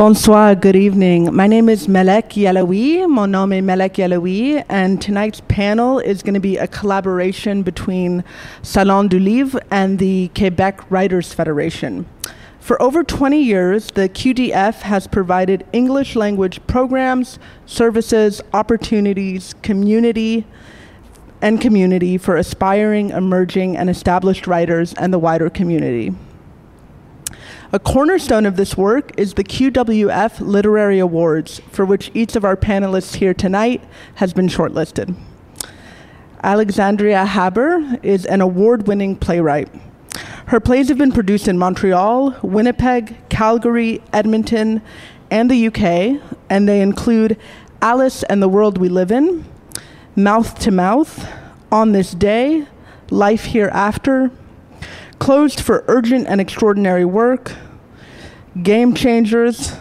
Bonsoir, good evening. My name is Malek Yalaoui. Mon nom est Malek Yalaoui, and tonight's panel is going to be a collaboration between Salon du Livre and the Quebec Writers Federation. For over 20 years, the QWF has provided English language programs, services, opportunities, community, and community for aspiring, emerging, and established writers and the wider community. A cornerstone of this work is the QWF Literary Awards, for which each of our panelists here tonight has been shortlisted. Alexandria Haber is an award winning playwright. Her plays have been produced in Montreal, Winnipeg, Calgary, Edmonton, and the UK, and they include Alice and the World We Live in, Mouth to Mouth, On This Day, Life Hereafter, closed for urgent and extraordinary work, game changers,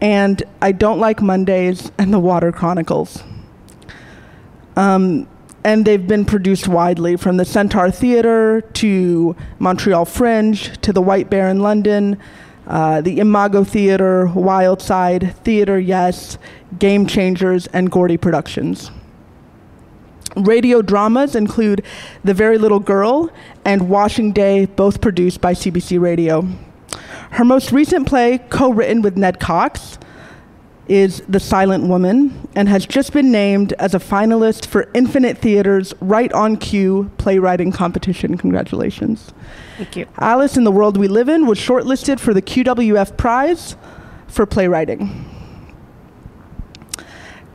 and I Don't Like Mondays and The Water Chronicles. Um, and they've been produced widely from the Centaur Theatre to Montreal Fringe to the White Bear in London, uh, the Imago Theatre, Wildside, Theatre Yes, Game Changers, and Gordy Productions. Radio dramas include The Very Little Girl and Washing Day, both produced by CBC Radio. Her most recent play, co written with Ned Cox, is The Silent Woman and has just been named as a finalist for Infinithéâtre's Right on Cue playwriting competition. Congratulations. Thank you. Alice in the World We Live In was shortlisted for the QWF Prize for playwriting.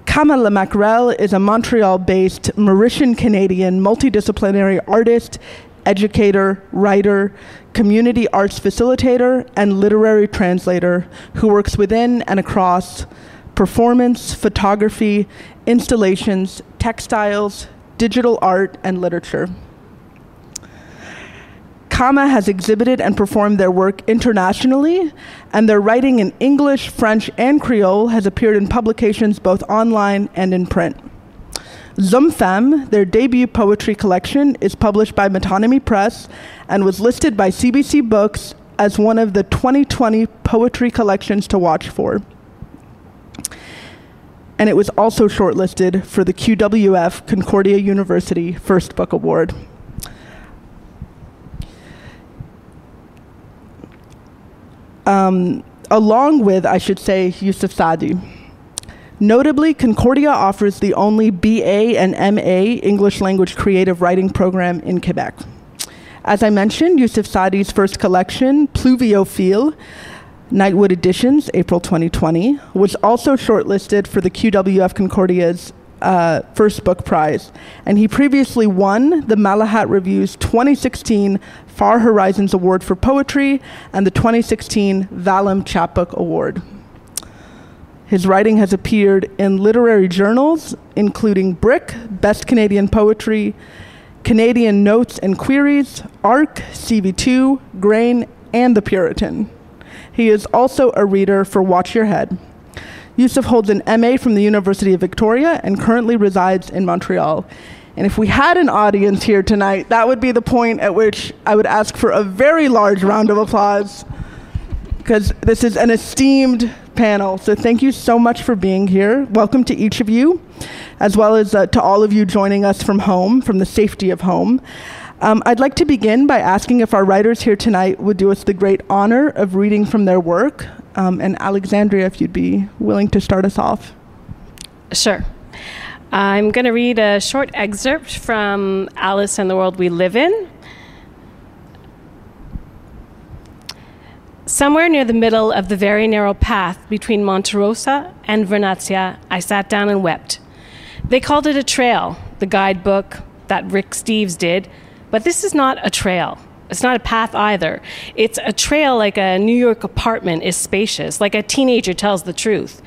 Kama La Mackerel is a Montreal based Mauritian Canadian multidisciplinary artist, educator, writer, community arts facilitator, and literary translator who works within and across performance, photography, installations, textiles, digital art, and literature. Kama has exhibited and performed their work internationally, and their writing in English, French, and Creole has appeared in publications both online and in print. Zom-fam, their debut poetry collection, is published by Metonymy Press and was listed by CBC Books as one of the 2020 poetry collections to watch for. And it was also shortlisted for the QWF Concordia University First Book Award. Um, along with, I should say, Yusuf Saadi. Notably, Concordia offers the only BA and MA English language creative writing program in Quebec. As I mentioned, Yusuf Saadi's first collection, Pluviophile, Nightwood Editions, April 2020, was also shortlisted for the QWF Concordia's uh, first book prize. And he previously won the Malahat Review's 2016 Far Horizons Award for Poetry and the 2016 Vallum Chapbook Award. His writing has appeared in literary journals, including Brick, Best Canadian Poetry, Canadian Notes and Queries, ARC, CV2, Grain, and The Puritan. He is also a reader for Watch Your Head. Yusuf holds an MA from the University of Victoria and currently resides in Montreal. And if we had an audience here tonight, that would be the point at which I would ask for a very large round of applause because this is an esteemed panel. So thank you so much for being here. Welcome to each of you, as well as uh, to all of you joining us from home, from the safety of home. Um, I'd like to begin by asking if our writers here tonight would do us the great honor of reading from their work. Um, and Alexandria, if you'd be willing to start us off. Sure. I'm going to read a short excerpt from Alice and the World We Live in. Somewhere near the middle of the very narrow path between Monterosso and Vernazza, I sat down and wept. They called it a trail, the guidebook that Rick Steves did, but this is not a trail. It's not a path either. It's a trail like a New York apartment is spacious, like a teenager tells the truth.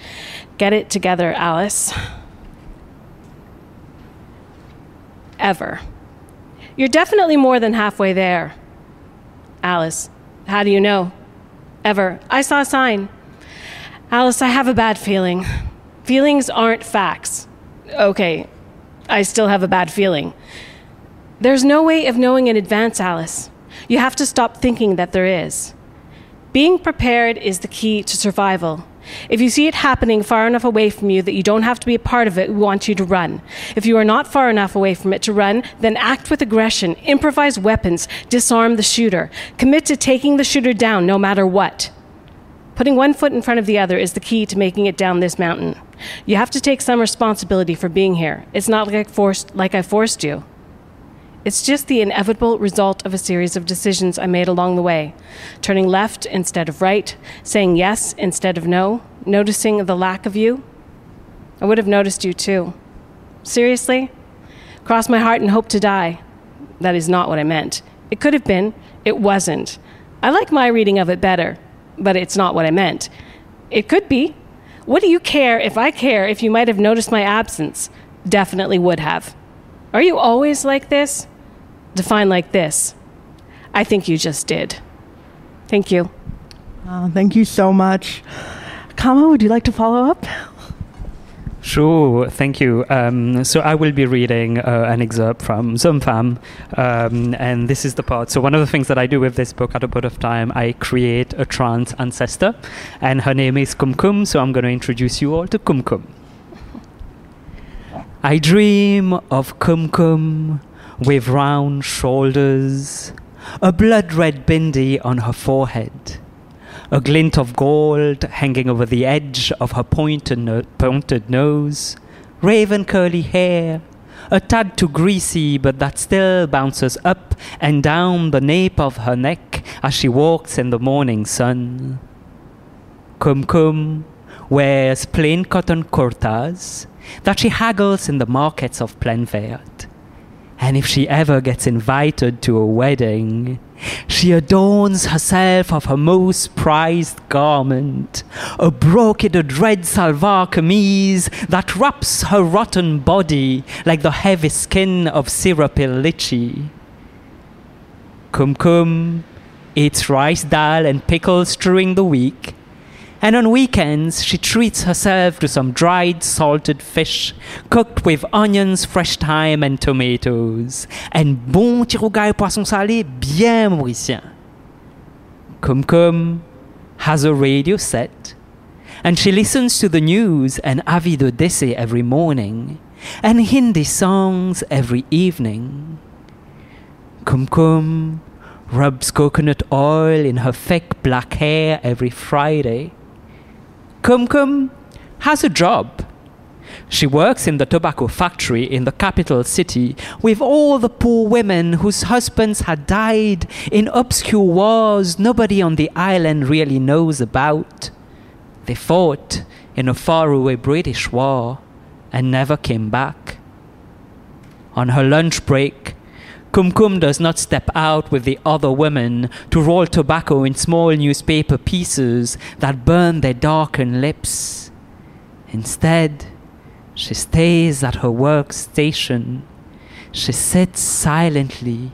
Get it together, Alice. Ever. You're definitely more than halfway there. Alice, how do you know? Ever. I saw a sign. Alice, I have a bad feeling. Feelings aren't facts. Okay, I still have a bad feeling. There's no way of knowing in advance, Alice. You have to stop thinking that there is. Being prepared is the key to survival. If you see it happening far enough away from you that you don't have to be a part of it, we want you to run. If you are not far enough away from it to run, then act with aggression, improvise weapons, disarm the shooter, commit to taking the shooter down no matter what. Putting one foot in front of the other is the key to making it down this mountain. You have to take some responsibility for being here. It's not like I forced, like I forced you. It's just the inevitable result of a series of decisions I made along the way turning left instead of right, saying yes instead of no, noticing the lack of you. I would have noticed you too. Seriously? Cross my heart and hope to die. That is not what I meant. It could have been, it wasn't. I like my reading of it better, but it's not what I meant. It could be. What do you care if I care if you might have noticed my absence? Definitely would have. Are you always like this? Defined like this. I think you just did. Thank you. Uh, thank you so much. Kama, would you like to follow up? Sure, thank you. Um, so I will be reading uh, an excerpt from Zom-fam, um, and this is the part. So one of the things that I do with this book at a point of time, I create a trans ancestor, and her name is Kumkum. So I'm going to introduce you all to Kumkum. I dream of Kumkum with round shoulders, a blood red bindi on her forehead, a glint of gold hanging over the edge of her pointed, no- pointed nose, raven curly hair, a tad too greasy but that still bounces up and down the nape of her neck as she walks in the morning sun. Kum Kum wears plain cotton kurtas that she haggles in the markets of Plaine Verte. And if she ever gets invited to a wedding, she adorns herself of her most prized garment, a brocaded red salwar kameez that wraps her rotten body like the heavy skin of syrupy lychee. Kum Kum eats rice dal and pickles during the week, and on weekends she treats herself to some dried salted fish cooked with onions, fresh thyme, and tomatoes, and bon ti rougaille poisson salé bien mauricien. Kum Kum has a radio set, and she listens to the news and avis de décès every morning, and Hindi songs every evening. Kum Kum rubs coconut oil in her thick black hair every Friday. Kum Kum has a job. She works in the tobacco factory in the capital city with all the poor women whose husbands had died in obscure wars nobody on the island really knows about. They fought in a faraway British war and never came back. On her lunch break, Kum Kum does not step out with the other women to roll tobacco in small newspaper pieces that burn their darkened lips. Instead, she stays at her workstation. She sits silently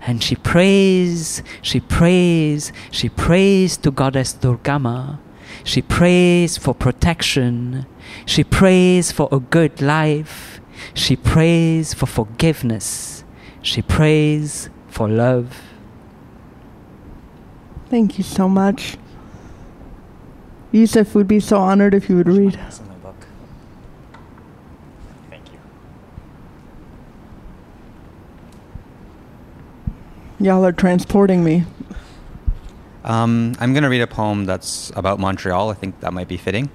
and she prays, she prays, she prays to Goddess Durgama. She prays for protection. She prays for a good life. She prays for forgiveness. She prays for love. Thank you so much. Yusuf would be so honored if you would read. Thank you. Y'all are transporting me. Um, I'm going to read a poem that's about Montreal. I think that might be fitting.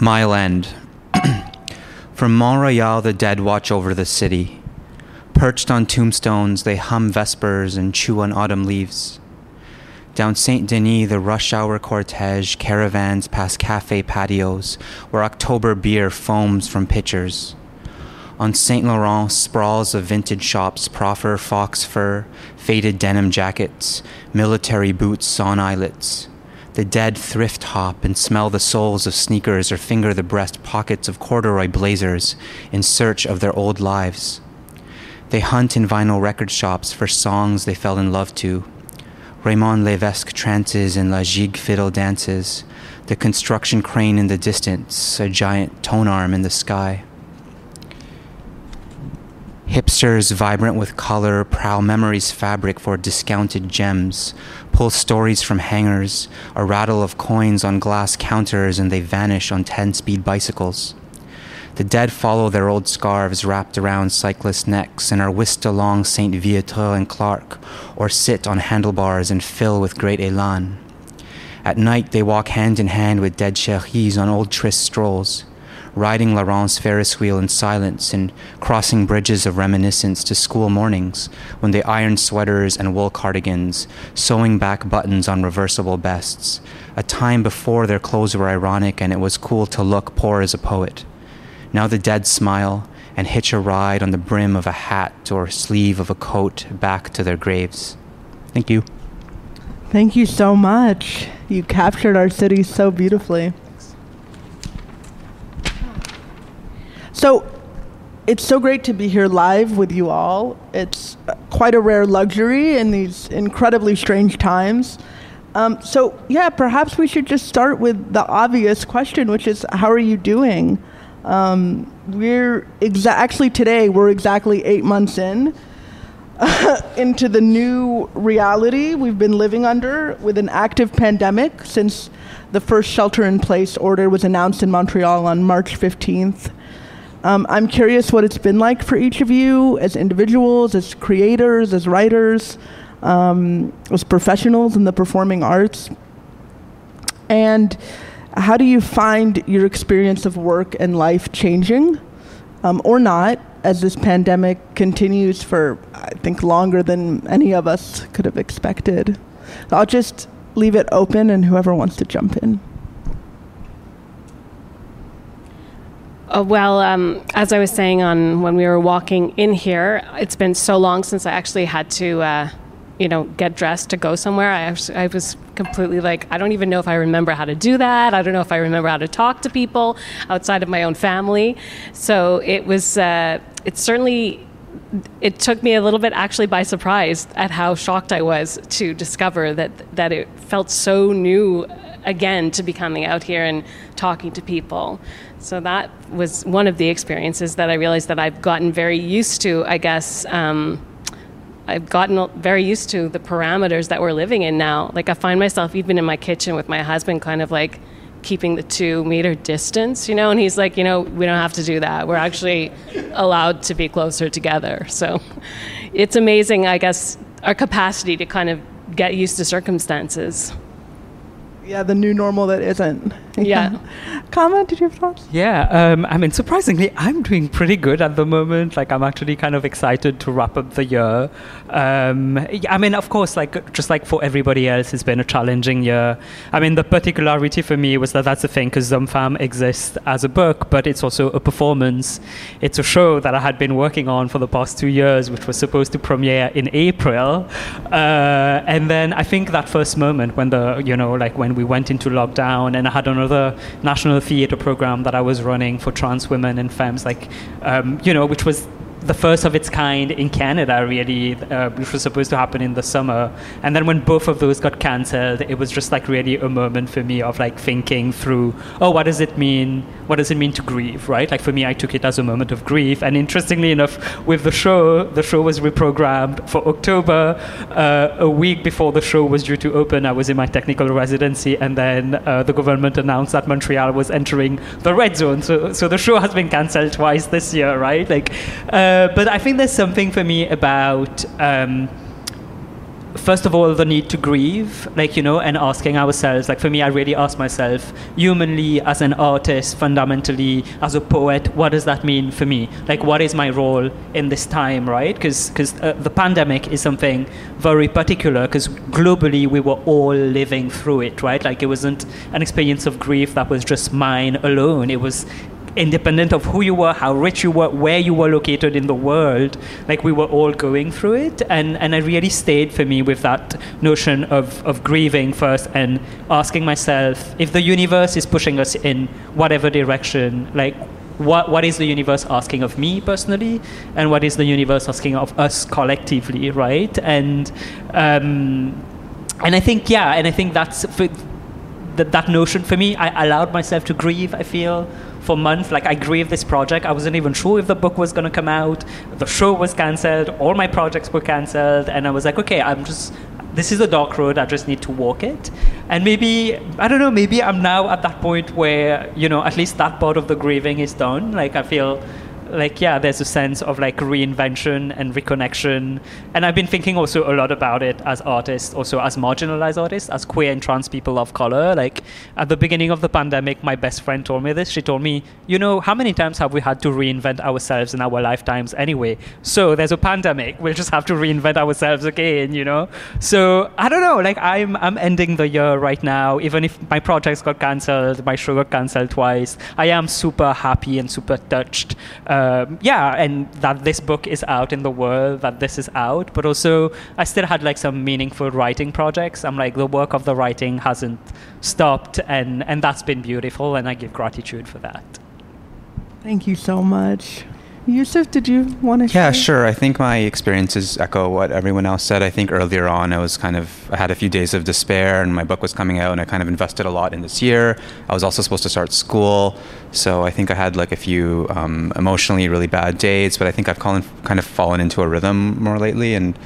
Mile End. From Montreal, the dead watch over the city. Perched on tombstones, they hum vespers and chew on autumn leaves. Down Saint Denis, the rush hour cortege caravans past cafe patios where October beer foams from pitchers. On Saint Laurent, sprawls of vintage shops proffer fox fur, faded denim jackets, military boots on eyelets. The dead thrift hop and smell the soles of sneakers or finger the breast pockets of corduroy blazers in search of their old lives. They hunt in vinyl record shops for songs they fell in love to, Raymond Levesque trances and La Gigue fiddle dances, the construction crane in the distance, a giant tone arm in the sky. Hipsters, vibrant with color, prowl memories fabric for discounted gems, pull stories from hangers, a rattle of coins on glass counters, and they vanish on 10 speed bicycles. The dead follow their old scarves wrapped around cyclists' necks and are whisked along St. Viateur and Clark, or sit on handlebars and fill with great elan. At night, they walk hand in hand with dead cheries on old tryst strolls, riding Laurent's Ferris wheel in silence and crossing bridges of reminiscence to school mornings when they ironed sweaters and wool cardigans, sewing back buttons on reversible vests, a time before their clothes were ironic and it was cool to look poor as a poet. Now the dead smile and hitch a ride on the brim of a hat or sleeve of a coat back to their graves. Thank you. Thank you so much. You captured our city so beautifully. So, it's so great to be here live with you all. It's quite a rare luxury in these incredibly strange times. Um, so, yeah, perhaps we should just start with the obvious question, which is how are you doing? Um, we're exa- actually today we're exactly eight months in into the new reality we've been living under with an active pandemic since the first shelter-in-place order was announced in Montreal on March 15th. Um, I'm curious what it's been like for each of you as individuals, as creators, as writers, um, as professionals in the performing arts, and how do you find your experience of work and life changing um, or not as this pandemic continues for, I think, longer than any of us could have expected? I'll just leave it open and whoever wants to jump in. Uh, well, um, as I was saying on when we were walking in here, it's been so long since I actually had to uh, you know, get dressed to go somewhere. I, I was completely like, I don't even know if I remember how to do that. I don't know if I remember how to talk to people outside of my own family. So it was, uh, it certainly, it took me a little bit actually by surprise at how shocked I was to discover that that it felt so new again to be coming out here and talking to people. So that was one of the experiences that I realized that I've gotten very used to, I guess. Um, I've gotten very used to the parameters that we're living in now. Like I find myself even in my kitchen with my husband, kind of like keeping the two meter distance, you know. And he's like, you know, we don't have to do that. We're actually allowed to be closer together. So it's amazing, I guess, our capacity to kind of get used to circumstances. Yeah, the new normal that isn't. Yeah. Kama, did you have thoughts? Yeah, um, I mean, surprisingly, I'm doing pretty good at the moment. Like, I'm actually kind of excited to wrap up the year. Um, I mean, of course, like, just like for everybody else, it's been a challenging year. I mean, the particularity for me was that that's the thing, because Femme exists as a book, but it's also a performance. It's a show that I had been working on for the past two years, which was supposed to premiere in April. Uh, and then I think that first moment when the, you know, like when we went into lockdown and I had another national theatre program that I was running for trans women and femmes, like, um, you know, which was the first of its kind in Canada, really, uh, which was supposed to happen in the summer. And then when both of those got cancelled, it was just like really a moment for me of like thinking through, oh, what does it mean? What does it mean to grieve, right? Like for me, I took it as a moment of grief. And interestingly enough, with the show, the show was reprogrammed for October. Uh, a week before the show was due to open, I was in my technical residency, and then uh, the government announced that Montreal was entering the red zone. So, so the show has been cancelled twice this year, right? Like. Uh, but I think there's something for me about um, first of all the need to grieve like you know and asking ourselves like for me i really ask myself humanly as an artist fundamentally as a poet what does that mean for me? Like what is my role in this time right? Because because uh, the pandemic is something very particular because globally we were all living through it right? Like it wasn't an experience of grief that was just mine alone. It was independent of who you were, how rich you were, where you were located in the world, like we were all going through it. And, and it really stayed for me with that notion of, of grieving first and asking myself if the universe is pushing us in whatever direction, like what, what is the universe asking of me personally and what is the universe asking of us collectively, right? And, um, and I think, yeah, and I think that's for, that, that notion for me, I allowed myself to grieve, I feel for months. Like I grieved this project. I wasn't even sure if the book was going to come out. The show was cancelled. All my projects were cancelled, and I was like, okay, I'm just. This is a dark road. I just need to walk it. And maybe I don't know. Maybe I'm now at that point where you know at least that part of the grieving is done. Like I feel like yeah there's a sense of like reinvention and reconnection. And i've been thinking also a lot about it as artists also as marginalized artists as queer and trans people of color. Like at the beginning of the pandemic my best friend told me this. She told me you know how many times have we had to reinvent ourselves in our lifetimes anyway? So there's a pandemic. We'll just have to reinvent ourselves again you know? So i don't know. Like i'm i'm ending the year right now. Even if my projects got cancelled my show got cancelled twice i am super happy and super touched uh, um, yeah, and that this book is out in the world, that this is out, but also I still had like some meaningful writing projects. I'm like the work of the writing hasn't stopped, and and that's been beautiful, and I give gratitude for that. Thank you so much. Yusuf, did you want to? Yeah, share? sure. I think my experiences echo what everyone else said. I think earlier on, I was kind of I had a few days of despair, and my book was coming out, and I kind of invested a lot in this year. I was also supposed to start school, so I think I had like a few um, emotionally really bad days. But I think I've kind of, kind of fallen into a rhythm more lately, and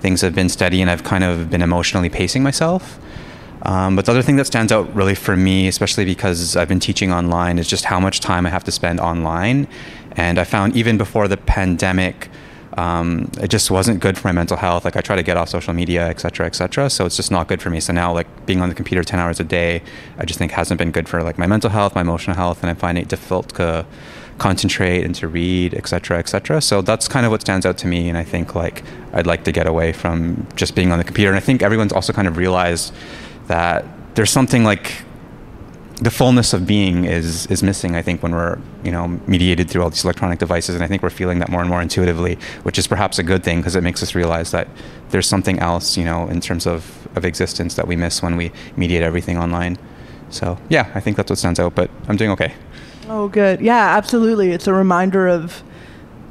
things have been steady, and I've kind of been emotionally pacing myself. Um, but the other thing that stands out really for me, especially because I've been teaching online, is just how much time I have to spend online. And I found even before the pandemic, um, it just wasn't good for my mental health. Like I try to get off social media, et cetera, et cetera. So it's just not good for me. So now, like being on the computer ten hours a day, I just think hasn't been good for like my mental health, my emotional health, and I find it difficult to concentrate and to read, et cetera, et cetera. So that's kind of what stands out to me. And I think like I'd like to get away from just being on the computer. And I think everyone's also kind of realized that there's something like the fullness of being is is missing. I think when we're you know mediated through all these electronic devices, and I think we're feeling that more and more intuitively, which is perhaps a good thing because it makes us realize that there's something else you know in terms of of existence that we miss when we mediate everything online. So yeah, I think that's what stands out. But I'm doing okay. Oh, good. Yeah, absolutely. It's a reminder of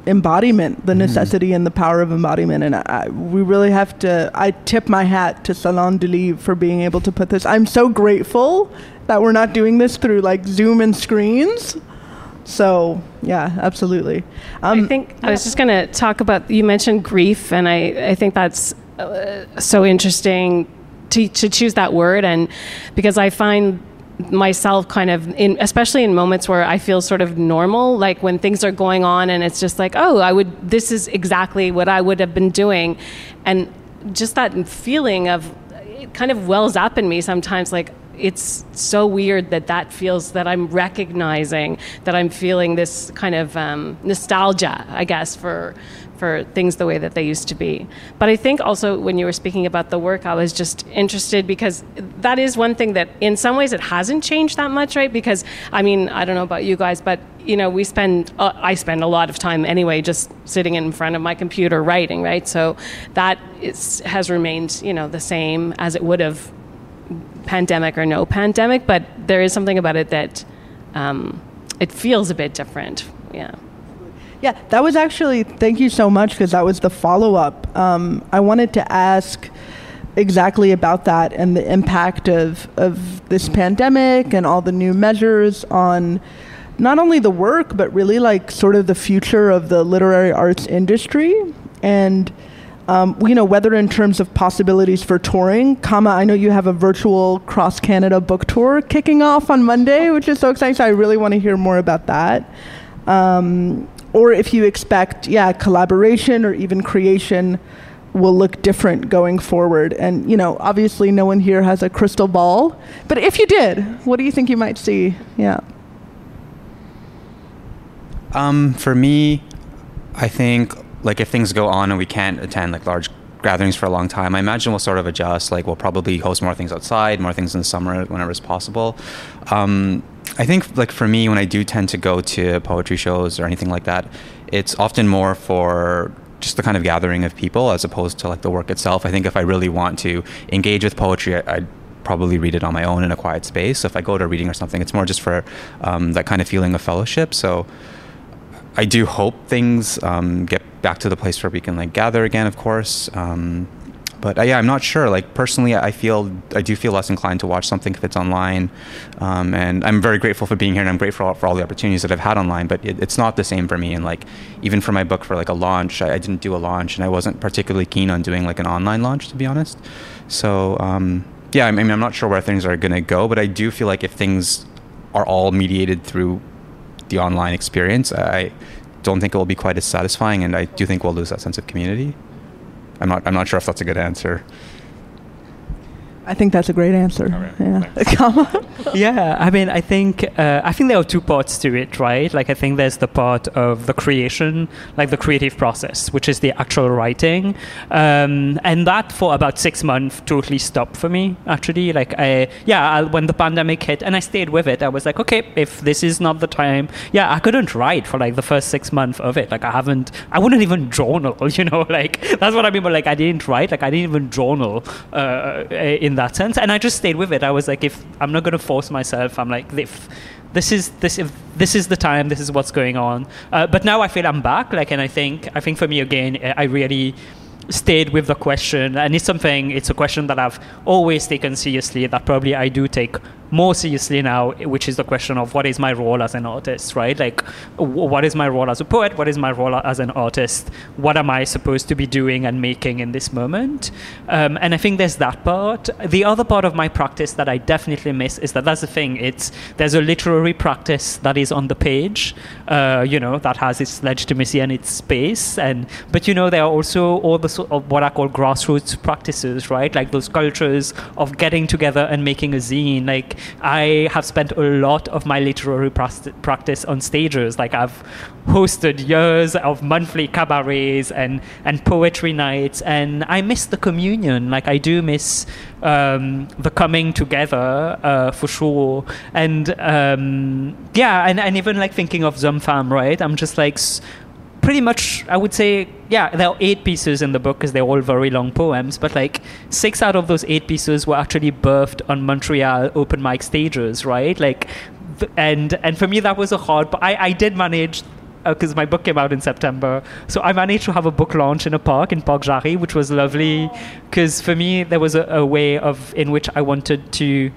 embodiment, the necessity mm-hmm. and the power of embodiment. And I, we really have to, I tip my hat to Salon du Livre for being able to put this. I'm so grateful that we're not doing this through like Zoom and screens. So, yeah, absolutely. Um, I think. I was just going to talk about, you mentioned grief, and I, I think that's uh, so interesting to, to choose that word. And because I find myself kind of in especially in moments where I feel sort of normal like when things are going on and it's just like oh I would this is exactly what I would have been doing. And just that feeling of it kind of wells up in me sometimes like it's so weird that that feels that I'm recognizing that I'm feeling this kind of um, nostalgia, I guess, for for things the way that they used to be. But I think also when you were speaking about the work, I was just interested because that is one thing that in some ways it hasn't changed that much, right? Because I mean, I don't know about you guys, but you know, we spend, uh, I spend a lot of time anyway just sitting in front of my computer writing, right? So that is, has remained, you know, the same as it would have pandemic or no pandemic, but there is something about it that um, it feels a bit different. Yeah. Yeah, that was actually, thank you so much because that was the follow up. Um, I wanted to ask exactly about that and the impact of, of this pandemic and all the new measures on not only the work, but really like sort of the future of the literary arts industry. And um, you know, whether in terms of possibilities for touring, Kama, I know you have a virtual cross Canada book tour kicking off on Monday, which is so exciting. So I really want to hear more about that. Um, or if you expect, yeah, collaboration or even creation will look different going forward. And, you know, obviously no one here has a crystal ball, but if you did, what do you think you might see? Yeah. Um, for me, I think like if things go on and we can't attend like large gatherings for a long time, I imagine we'll sort of adjust. Like we'll probably host more things outside, more things in the summer whenever it's possible. Um, I think like for me, when I do tend to go to poetry shows or anything like that, it's often more for just the kind of gathering of people as opposed to like the work itself. I think if I really want to engage with poetry, I, I'd probably read it on my own in a quiet space. So if I go to a reading or something, it's more just for um, that kind of feeling of fellowship. So I do hope things um, get back to the place where we can like gather again, of course. Um, but uh, yeah, I'm not sure. Like personally, I feel I do feel less inclined to watch something if it's online, um, and I'm very grateful for being here, and I'm grateful for all the opportunities that I've had online. But it, it's not the same for me. And like even for my book for like a launch, I, I, didn't do a launch, and I wasn't particularly keen on doing like an online launch, to be honest. So um, yeah, I mean, I'm not sure where things are going to go, but I do feel like if things are all mediated through the online experience, I don't think it will be quite as satisfying, and I do think we'll lose that sense of community. I'm not. I'm not sure if that's a good answer. I think that's a great answer. Yeah. yeah. I mean, I think uh, I think there are two parts to it, right? Like, I think there's the part of the creation, like the creative process, which is the actual writing, um, and that for about six months totally stopped for me. Actually, like, I yeah, I, when the pandemic hit, and I stayed with it, I was like, okay, if this is not the time, yeah, I couldn't write for like the first six months of it. Like, I haven't, I wouldn't even journal. You know, like that's what I mean. But like, I didn't write. Like, I didn't even journal uh, in that sense. And I just stayed with it. I was like, if I'm not going to force myself, I'm like, if this is this if this is the time, this is what's going on. Uh, but now I feel I'm back. Like, and I think I think for me again, I really stayed with the question and it's something it's a question that i've always taken seriously that probably i do take more seriously now, which is the question of what is my role as an artist, right? Like, what is my role as a poet? What is my role as an artist? What am I supposed to be doing and making in this moment? Um, and I think there's that part. The other part of my practice that I definitely miss is that that's the thing. It's there's a literary practice that is on the page, uh, you know, that has its legitimacy and its space. And but you know, there are also all the sort of what I call grassroots practices, right? Like those cultures of getting together and making a zine, like I have spent a lot of my literary practice on stages. Like I've hosted years of monthly cabarets and, and poetry nights, and I miss the communion. Like I do miss um, the coming together uh, for sure. And um, yeah, and, and even like thinking of Zom-fam, right? I'm just like pretty much, I would say, yeah, there are eight pieces in the book because they're all very long poems, but like six out of those eight pieces were actually birthed on Montreal open mic stages, right? Like, and and for me that was a hard. But I I did manage because uh, my book came out in September. So I managed to have a book launch in a park in Parc Jarry, which was lovely. Because for me, there was a, a, way of in which I wanted to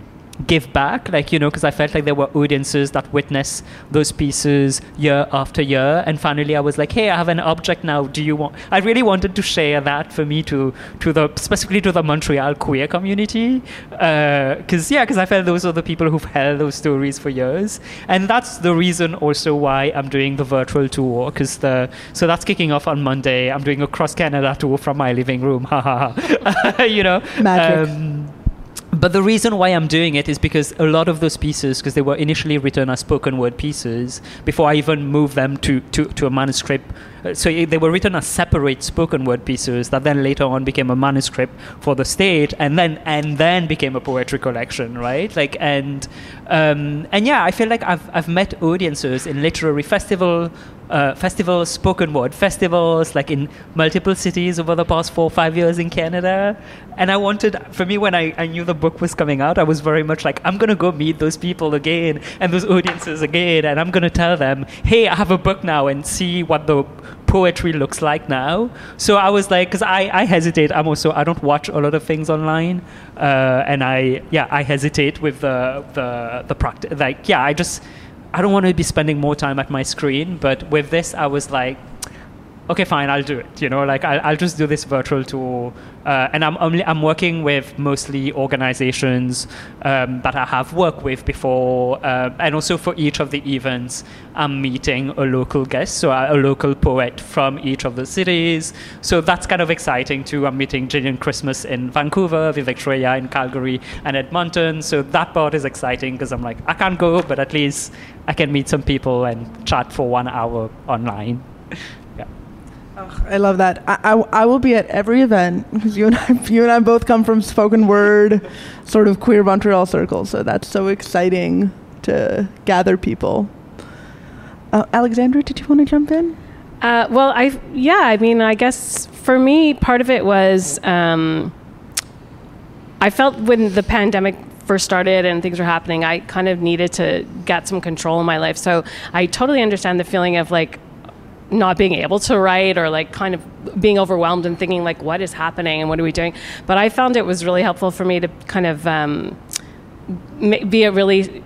give back like you know because i felt like there were audiences that witness those pieces year after year. And finally i was like hey i have an object now. Do you want i really wanted to share that for me to to the specifically to the montreal queer community because uh, yeah because i felt those are the people who've held those stories for years. And that's the reason also why i'm doing the virtual tour because the so that's kicking off on monday. I'm doing a cross canada tour from my living room. You know? Magic. Um, but the reason why I'm doing it is because a lot of those pieces, because they were initially written as spoken word pieces, before I even moved them to, to, to a manuscript. So they were written as separate spoken word pieces that then later on became a manuscript for the stage and then and then became a poetry collection right? Like and um, and yeah i feel like i've, I've met audiences in literary festival uh, festivals, spoken word festivals, like in multiple cities over the past four five years in Canada. And I wanted, for me, when I, I knew the book was coming out, I was very much like, I'm going to go meet those people again and those audiences again. And I'm going to tell them, hey, I have a book now and see what the poetry looks like now. So I was like, because I, I hesitate. I'm also I don't watch a lot of things online, uh, and I yeah I hesitate with the the the practice. Like yeah, I just I don't want to be spending more time at my screen. But with this, I was like. Okay, fine, I'll do it. You know, like I'll, I'll just do this virtual tour. Uh, and I'm only I'm working with mostly organizations um, that I have worked with before, uh, and also for each of the events, I'm meeting a local guest, so a, a local poet from each of the cities. So that's kind of exciting too. I'm meeting Jillian Christmas in Vancouver, Vivek in Calgary, and Edmonton. So that part is exciting because I'm like I can't go, but at least I can meet some people and chat for one hour online. I love that. I, I, I, will be at every event because you and I you and I both come from spoken word, sort of queer Montreal circles. So that's so exciting to gather people. Uh, Alexandria, did you want to jump in? Uh, well, I yeah. I mean, I guess for me, part of it was um, I felt when the pandemic first started and things were happening, I kind of needed to get some control in my life. So I totally understand the feeling of like not being able to write or like kind of being overwhelmed and thinking like what is happening and what are we doing? But i found it was really helpful for me to kind of um, be a really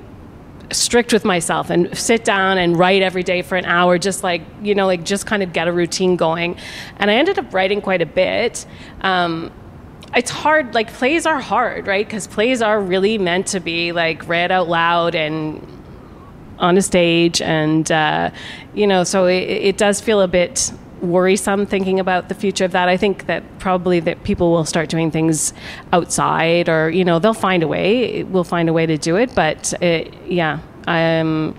strict with myself and sit down and write every day for an hour just like you know like just kind of get a routine going. And i ended up writing quite a bit. Um, it's hard like plays are hard right? Because plays are really meant to be like read out loud and on a stage, and uh, you know, so it, it does feel a bit worrisome thinking about the future of that. I think that probably that people will start doing things outside, or you know, they'll find a way. We'll find a way to do it, but it, yeah, um,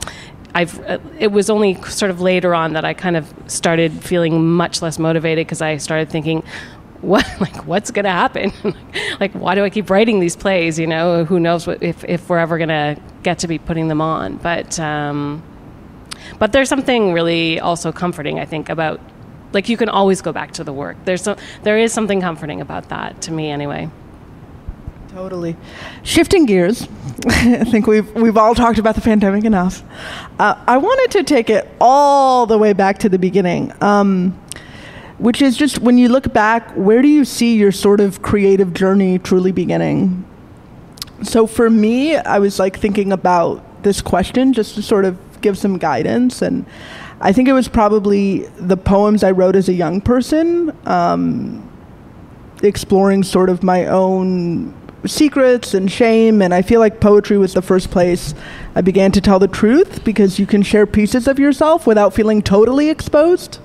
I've. Uh, it was only sort of later on that I kind of started feeling much less motivated because I started thinking, what like what's going to happen like why do i keep writing these plays you know who knows what, if, if we're ever going to get to be putting them on but um, but there's something really also comforting i think about like you can always go back to the work there's so, there is something comforting about that to me anyway Totally. Shifting gears, I think we've we've all talked about the pandemic enough. Uh, I wanted to take it all the way back to the beginning. Um, which is just when you look back, where do you see your sort of creative journey truly beginning? So for me, I was like thinking about this question just to sort of give some guidance. And I think it was probably the poems I wrote as a young person, um, exploring sort of my own secrets and shame. And I feel like poetry was the first place I began to tell the truth because you can share pieces of yourself without feeling totally exposed.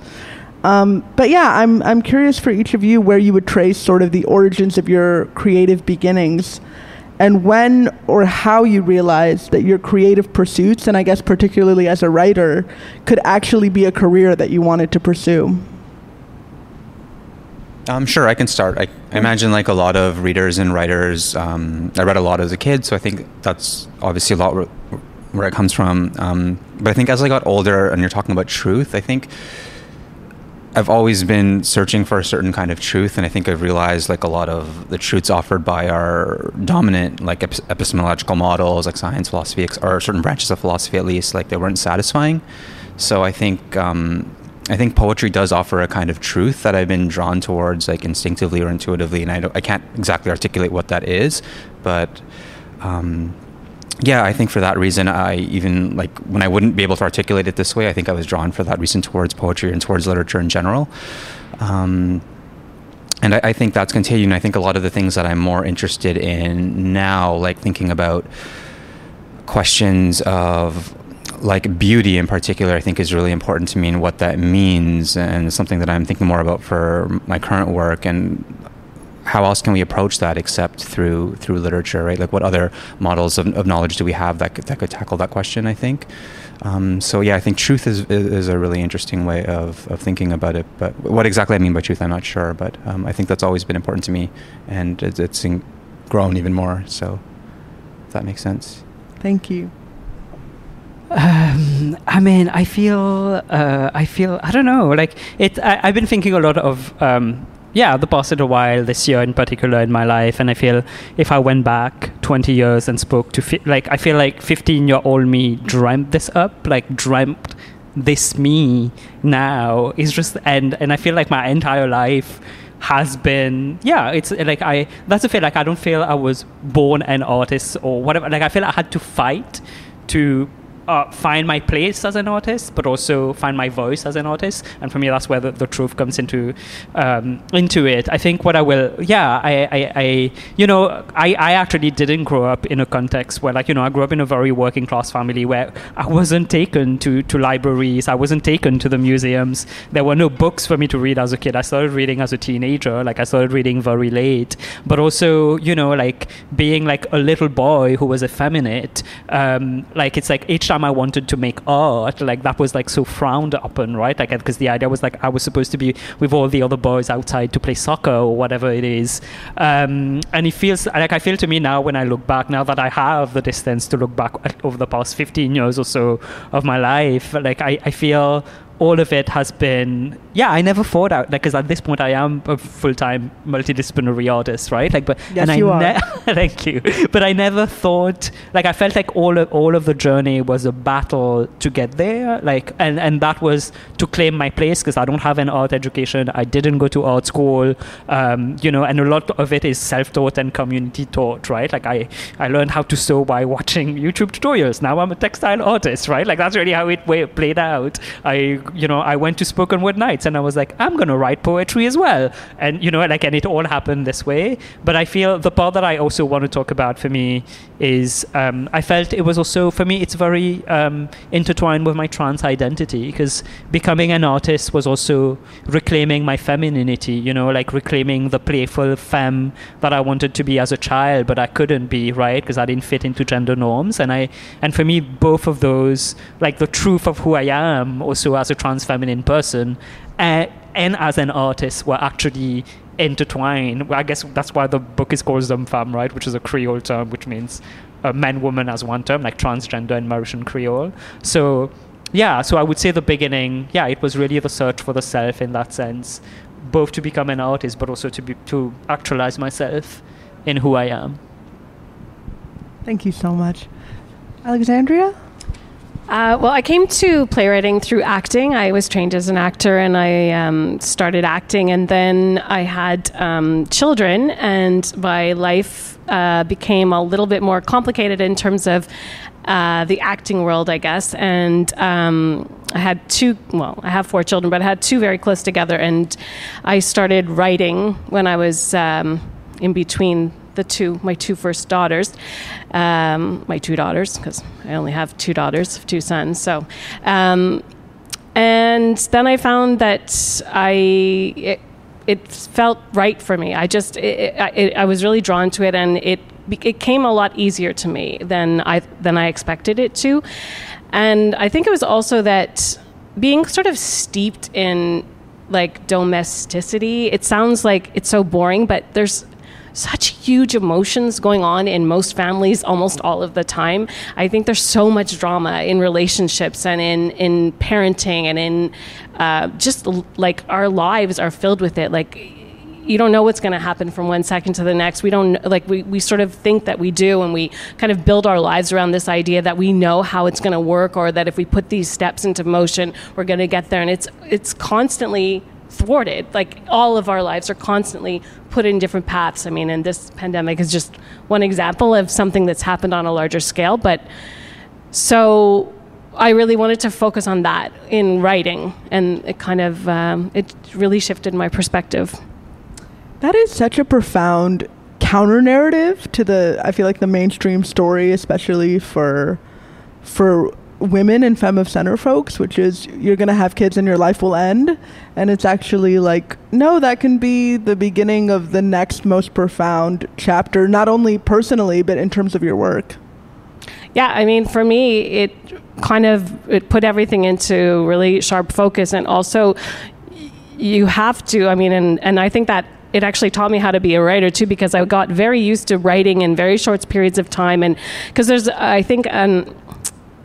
Um, but yeah, I'm I'm curious for each of you where you would trace sort of the origins of your creative beginnings, and when or how you realized that your creative pursuits, and I guess particularly as a writer, could actually be a career that you wanted to pursue. Um, sure, I can start. I, I, imagine like a lot of readers and writers. Um, I read a lot as a kid, so I think that's obviously a lot where, where it comes from. Um, but I think as I got older, and you're talking about truth, I think I've always been searching for a certain kind of truth, and I think I've realized like a lot of the truths offered by our dominant like epistemological models, like science, philosophy, or certain branches of philosophy at least, like they weren't satisfying. So I think um, I think poetry does offer a kind of truth that I've been drawn towards, like instinctively or intuitively, and I I can't exactly articulate what that is, but um, yeah, I think for that reason, I even like when I wouldn't be able to articulate it this way, I think I was drawn for that reason towards poetry and towards literature in general. Um, and I, I, think that's continuing. I think a lot of the things that I'm more interested in now, like thinking about questions of like beauty in particular, I think is really important to me and what that means, and something that I'm thinking more about for my current work. And how else can we approach that except through through literature, right? Like, what other models of, of knowledge do we have that could, that could tackle that question? I think. Um, so yeah, I think truth is is a really interesting way of, of thinking about it. But what exactly I mean by truth, I'm not sure. But um, I think that's always been important to me, and it's, it's grown even more. So, if that makes sense. Thank you. Um, I mean, I feel, uh, I feel, I don't know, like it. I, have been thinking a lot of um, yeah, the past little while, this year in particular in my life, and I feel if I went back 20 years and spoke to, fi- like, I feel like 15 year old me dreamt this up, like, dreamt this me now is just, and, and I feel like my entire life has been, yeah, it's like I, that's a feel like I don't feel I was born an artist or whatever, like, I feel I had to fight to uh, find my place as an artist, but also find my voice as an artist. And for me, that's where the, the truth comes into um, into it. I think what I will, yeah, I, I, I, you know, I, I actually didn't grow up in a context where, like, you know, I grew up in a very working class family where I wasn't taken to, to libraries, I wasn't taken to the museums. There were no books for me to read as a kid. I started reading as a teenager, like, I started reading very late. But also, you know, like, being like a little boy who was effeminate, um, like, it's like each time I wanted to make art, like, that was like so frowned upon, right? Like, because the idea was like I was supposed to be with all the other boys outside to play soccer or whatever it is. Um, and it feels like I feel to me now when I look back, now that I have the distance to look back over the past 15 years or so of my life, like I, I feel all of it has been yeah i never thought out like because at this point i am a full-time multidisciplinary artist right? Like but Yes, and you I are. thank you. But i never thought like i felt like all of all of the journey was a battle to get there like and and that was to claim my place because i don't have an art education. I didn't go to art school. Um, you know and a lot of it is self-taught and community taught right? Like i i learned how to sew by watching youtube tutorials. Now i'm a textile artist right? Like that's really how it played out. I you know i went to spoken word nights and i was like i'm gonna write poetry as well. And you know like and it all happened this way. But i feel the part that i also want to talk about for me is um, i felt it was also for me it's very um, intertwined with my trans identity because becoming an artist was also reclaiming my femininity you know like reclaiming the playful femme that i wanted to be as a child but i couldn't be right? Because i didn't fit into gender norms. And i and for me both of those like the truth of who i am also as a trans feminine person uh, and as an artist were actually intertwined. Well, I guess that's why the book is called Zom-fam, right? Which is a Creole term, which means uh, man, woman as one term, like transgender and Mauritian Creole. So, yeah, so I would say the beginning, yeah, it was really the search for the self in that sense, both to become an artist, but also to be to actualize myself in who I am. Thank you so much. Alexandria? Uh, well, I came to playwriting through acting. I was trained as an actor and I um, started acting, and then I had um, children, and my life uh, became a little bit more complicated in terms of uh, the acting world, I guess. And um, I had two, well, I have four children, but I had two very close together, and I started writing when I was um, in between the two, my two first daughters, um, my two daughters, because I only have two daughters, two sons. So, um, and then I found that I it, it felt right for me. I just it, it, I was really drawn to it, and it it came a lot easier to me than I than I expected it to. And I think it was also that being sort of steeped in like domesticity. It sounds like it's so boring, but there's such huge emotions going on in most families almost all of the time. I think there's so much drama in relationships and in, in parenting and in uh, just like our lives are filled with it. Like, you don't know what's going to happen from one second to the next. We don't like we, we sort of think that we do, and we kind of build our lives around this idea that we know how it's going to work, or that if we put these steps into motion, we're going to get there. And it's it's constantly thwarted. Like all of our lives are constantly put in different paths. I mean, and this pandemic is just one example of something that's happened on a larger scale. But so I really wanted to focus on that in writing, and it kind of um, it really shifted my perspective. That is such a profound counter narrative to the I feel like the mainstream story, especially for for women and femme of center folks, which is you're gonna have kids and your life will end. And it's actually like, no, that can be the beginning of the next most profound chapter, not only personally, but in terms of your work. Yeah, I mean, for me, it kind of it put everything into really sharp focus, and also you have to. I mean, and and I think that it actually taught me how to be a writer too, because I got very used to writing in very short periods of time, and because there's, I think, um,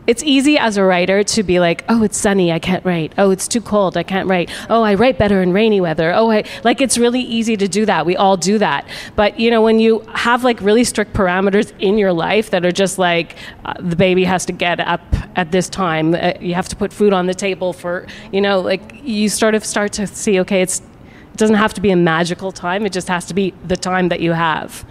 it's easy as a writer to be like, oh, it's sunny, I can't write. Oh, it's too cold, I can't write. Oh, I write better in rainy weather. Oh, I like it's really easy to do that. We all do that. But you know, when you have like really strict parameters in your life that are just like uh, the baby has to get up at this time, uh, you have to put food on the table for, you know, like you sort of start to see, okay, it's it doesn't have to be a magical time. It just has to be the time that you have.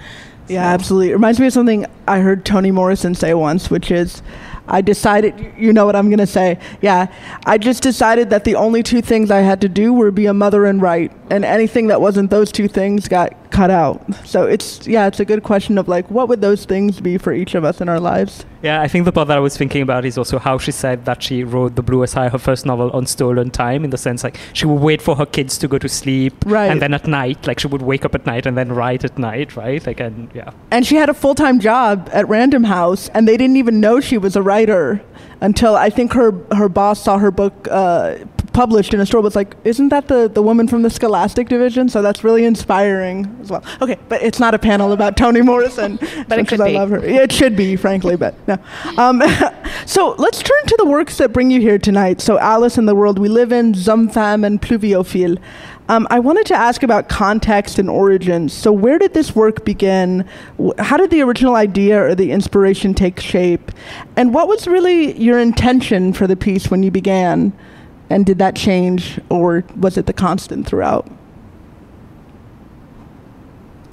Yeah, absolutely. It reminds me of something I heard Toni Morrison say once, which is I decided, you know what I'm going to say. Yeah. I just decided that the only two things I had to do were be a mother and write. And anything that wasn't those two things got cut out. So it's, yeah, it's a good question of like, what would those things be for each of us in our lives? Yeah, I think the part that I was thinking about is also how she said that she wrote The Bluest Eye, her first novel, on stolen time, in the sense like she would wait for her kids to go to sleep. Right. And then at night, like she would wake up at night and then write at night, right? Like, and yeah. And she had a full time job at Random House, and they didn't even know she was a writer until I think her, her boss saw her book uh, published in a store was like, isn't that the, the woman from the Scholastic division? So that's really inspiring as well. Okay, but it's not a panel about Toni Morrison. But it could I be. love her. It should be, frankly, but no. Um, so let's turn to the works that bring you here tonight. So Alice in the World We Live In, Zom-fam, and Pluviophile. Um, I wanted to ask about context and origins. So, where did this work begin? How did the original idea or the inspiration take shape? And what was really your intention for the piece when you began? And did that change, or was it the constant throughout?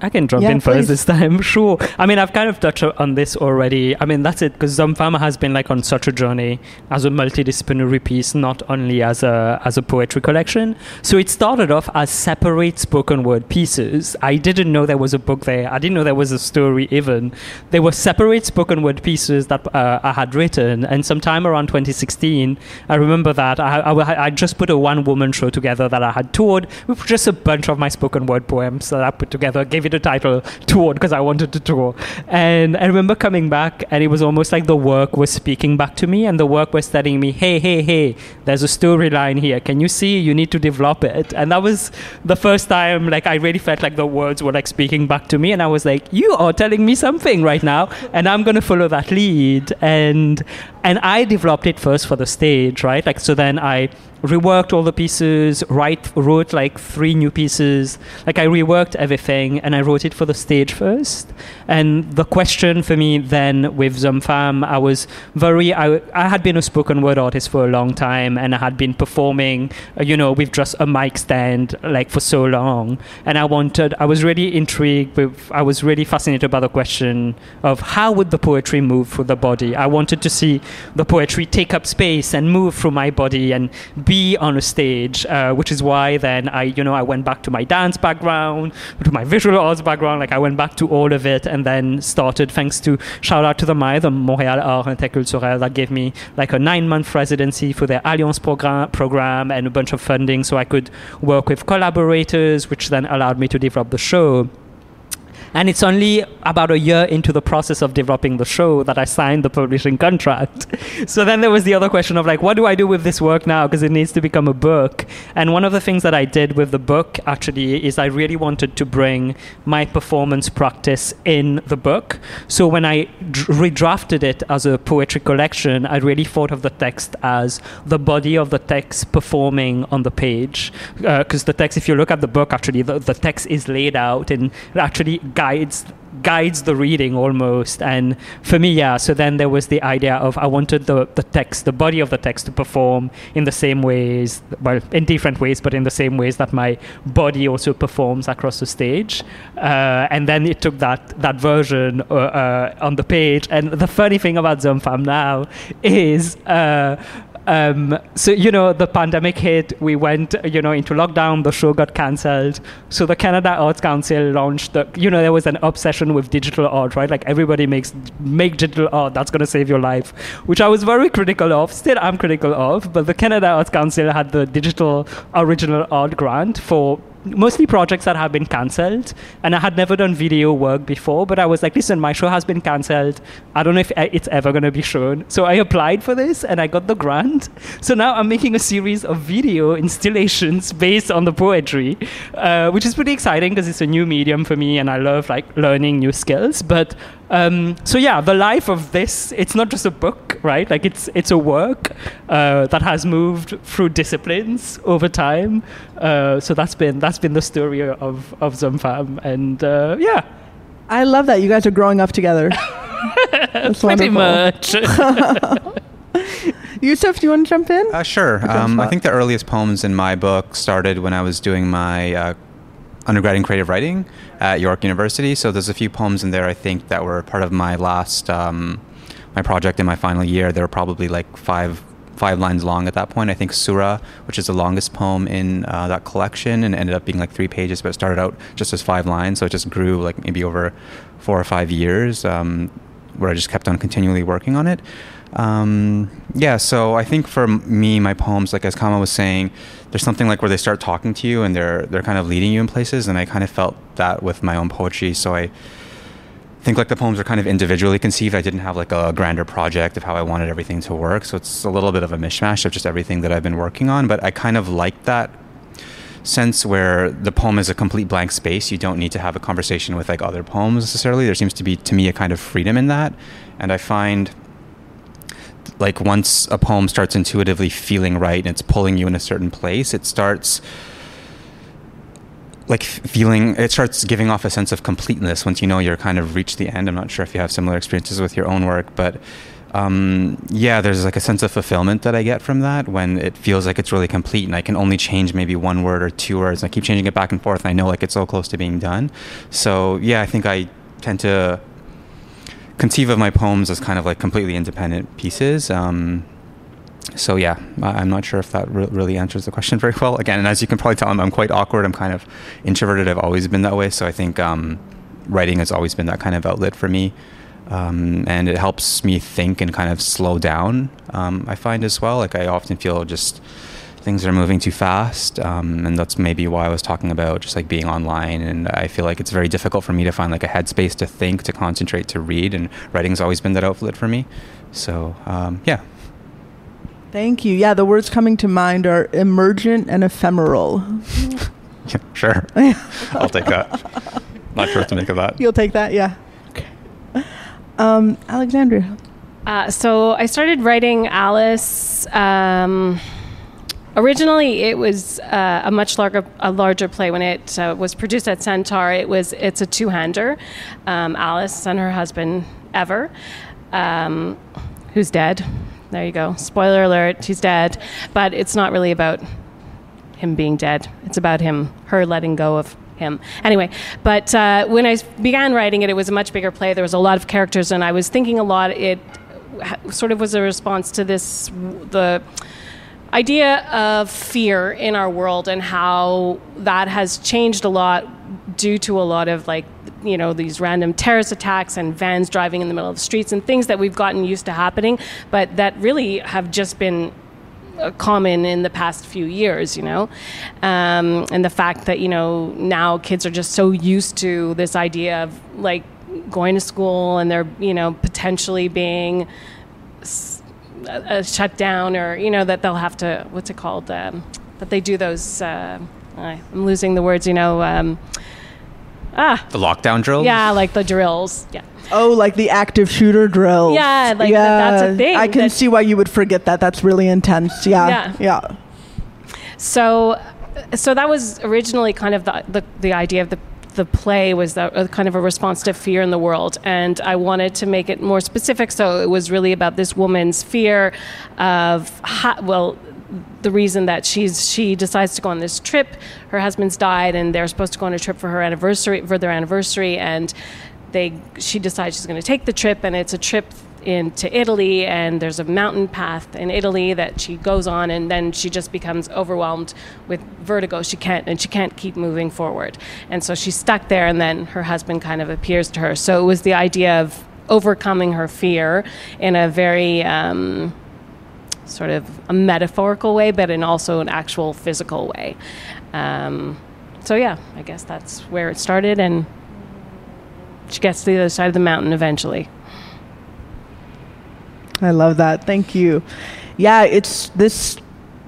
I can jump Yeah, in please. first this time, sure. I mean, I've kind of touched on this already. I mean, that's it, because Zom-fam has been like on such a journey as a multidisciplinary piece, not only as a as a poetry collection. So it started off as separate spoken word pieces. I didn't know there was a book there. I didn't know there was a story even. They were separate spoken word pieces that uh, I had written, and sometime around 2016, I remember that I, I, I just put a one woman show together that I had toured with just a bunch of my spoken word poems that I put together, gave it a title, toured, because I wanted to tour. And I remember coming back, and it was almost like the work was speaking back to me, and the work was telling me, hey, hey, hey, there's a storyline here. Can you see? You need to develop it. And that was the first time, like, I really felt like the words were like speaking back to me, and I was like, you are telling me something right now, and I'm going to follow that lead. And and I developed it first for the stage, right? Like, so then I reworked all the pieces, write, wrote like three new pieces. Like I reworked everything and I wrote it for the stage first. And the question for me then with Zom-fam, I was very, I, I had been a spoken word artist for a long time and I had been performing, uh, you know, with just a mic stand like for so long. And I wanted, I was really intrigued with, I was really fascinated by the question of how would the poetry move through the body. I wanted to see the poetry take up space and move through my body and be on a stage, uh, which is why then I, you know, I went back to my dance background, to my visual arts background. Like I went back to all of it and then started, thanks to shout out to the MAI, the Montréal arts interculturels, that gave me like a nine month residency for their Alliance program, program and a bunch of funding so I could work with collaborators, which then allowed me to develop the show. And it's only about a year into the process of developing the show that I signed the publishing contract. so then there was the other question of like, what do I do with this work now? Because it needs to become a book. And one of the things that I did with the book actually is I really wanted to bring my performance practice in the book. So when I redrafted it as a poetry collection, I really thought of the text as the body of the text performing on the page. Uh, because the text, if you look at the book, actually, the, the text is laid out and actually guides guides the reading almost. And for me yeah so then there was the idea of i wanted the, the text the body of the text to perform in the same ways well in different ways but in the same ways that my body also performs across the stage. Uh, and then it took that that version uh, uh, on the page. And the funny thing about Zom-fam now is uh, um, so you know the pandemic hit we went you know into lockdown the show got cancelled. So the canada arts council launched the you know there was an obsession with digital art right? Like everybody makes make digital art that's going to save your life which i was very critical of still i'm critical of but the canada arts council had the digital original art grant for mostly projects that have been cancelled and i had never done video work before but i was like listen my show has been cancelled. I don't know if uh, it's ever going to be shown. So i applied for this and i got the grant. So now i'm making a series of video installations based on the poetry uh, which is pretty exciting because it's a new medium for me and i love like learning new skills. But um, so yeah the life of this it's not just a book right like it's it's a work uh, that has moved through disciplines over time uh, so that's been that's been the story of of Zom-fam and uh, yeah I love that you guys are growing up together. That's pretty wonderful. much Yusuf, do you want to jump in? Uh, sure. Um, I think the earliest poems in my book started when I was doing my uh, undergrad in creative writing at York University. So there's a few poems in there I think that were part of my last um, my project in my final year, they were probably like five five lines long at that point. I think Sura, which is the longest poem in uh, that collection, and ended up being like three pages, but it started out just as five lines. So it just grew like maybe over four or five years, um, where I just kept on continually working on it. Um, yeah, so I think for me, my poems, like as Kama was saying, there's something like where they start talking to you and they're they're kind of leading you in places, and I kind of felt that with my own poetry. So I think like the poems are kind of individually conceived. I didn't have like a grander project of how I wanted everything to work. So it's a little bit of a mishmash of just everything that I've been working on. But I kind of like that sense where the poem is a complete blank space. You don't need to have a conversation with like other poems necessarily. There seems to be to me a kind of freedom in that. And I find like once a poem starts intuitively feeling right and it's pulling you in a certain place, it starts like feeling it starts giving off a sense of completeness once you know you're kind of reached the end. I'm not sure if you have similar experiences with your own work but um, yeah there's like a sense of fulfillment that i get from that when it feels like it's really complete and i can only change maybe one word or two words. And i keep changing it back and forth and i know like it's so close to being done. So yeah i think i tend to conceive of my poems as kind of like completely independent pieces um, so yeah, I'm not sure if that re- really answers the question very well. Again, and as you can probably tell, I'm, I'm, quite awkward. I'm kind of introverted. I've always been that way. So I think um, writing has always been that kind of outlet for me, um, and it helps me think and kind of slow down. Um, I find as well. Like I often feel just things are moving too fast, um, and that's maybe why I was talking about just like being online. And I feel like it's very difficult for me to find like a headspace to think, to concentrate, to read. And writing's always been that outlet for me. So um, yeah. Thank you. Yeah, the words coming to mind are emergent and ephemeral. yeah, sure. I'll take that. Not sure what to make of that. You'll take that, yeah. Okay. Um, Alexandria. Uh, so I started writing Alice. Um, originally, it was uh, a much larger a larger play. When it uh, was produced at Centaur, it was it's a two hander. Um, Alice and her husband Ever, um, who's dead there you go. Spoiler alert, he's dead. But it's not really about him being dead. It's about him, her letting go of him. Anyway, but uh, when I began writing it, it was a much bigger play. There was a lot of characters, and I was thinking a lot. It sort of was a response to this the idea of fear in our world and how that has changed a lot due to a lot of like you know these random terrorist attacks and vans driving in the middle of the streets and things that we've gotten used to happening, but that really have just been uh, common in the past few years, you know, um, and the fact that you know now kids are just so used to this idea of like going to school and they're you know potentially being uh, shut down or you know that they'll have to what's it called um, that they do those. Uh, I'm losing the words, you know. Um, Ah. The lockdown drills? Yeah, like the drills. Yeah. Oh, like the active shooter drill. Yeah, like yeah, that's a thing. I can see why you would forget that. That's really intense. Yeah. Yeah. yeah. So, so that was originally kind of the the, the idea of the the play was kind of a response to fear in the world. And i wanted to make it more specific. So it was really about this woman's fear of well the reason that she's she decides to go on this trip. Her husband's died, and they're supposed to go on a trip for her anniversary for their anniversary, and they she decides she's going to take the trip, and it's a trip into Italy, and there's a mountain path in Italy that she goes on, and then she just becomes overwhelmed with vertigo. She can't, and she can't keep moving forward, and so she's stuck there. And then her husband kind of appears to her. So it was the idea of overcoming her fear in a very um, sort of a metaphorical way, but in also an actual physical way. Um, so yeah, I guess that's where it started, and she gets to the other side of the mountain eventually. I love that. Thank you. Yeah, it's this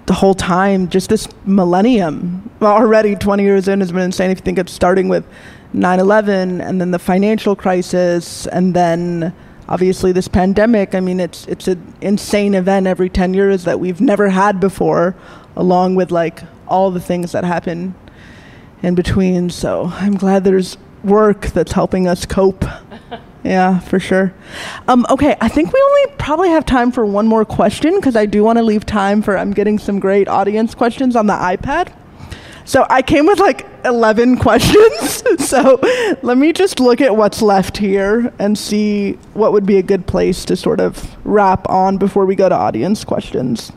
the whole time, just this millennium. Already 20 years in has been insane. If you think it's starting with 9 11 and then the financial crisis and then obviously this pandemic i mean it's it's an insane event every 10 years that we've never had before along with like all the things that happen in between so i'm glad there's work that's helping us cope yeah for sure um, okay i think we only probably have time for one more question because i do want to leave time for i'm getting some great audience questions on the ipad So I came with like 11 questions. so let me just look at what's left here and see what would be a good place to sort of wrap on before we go to audience questions.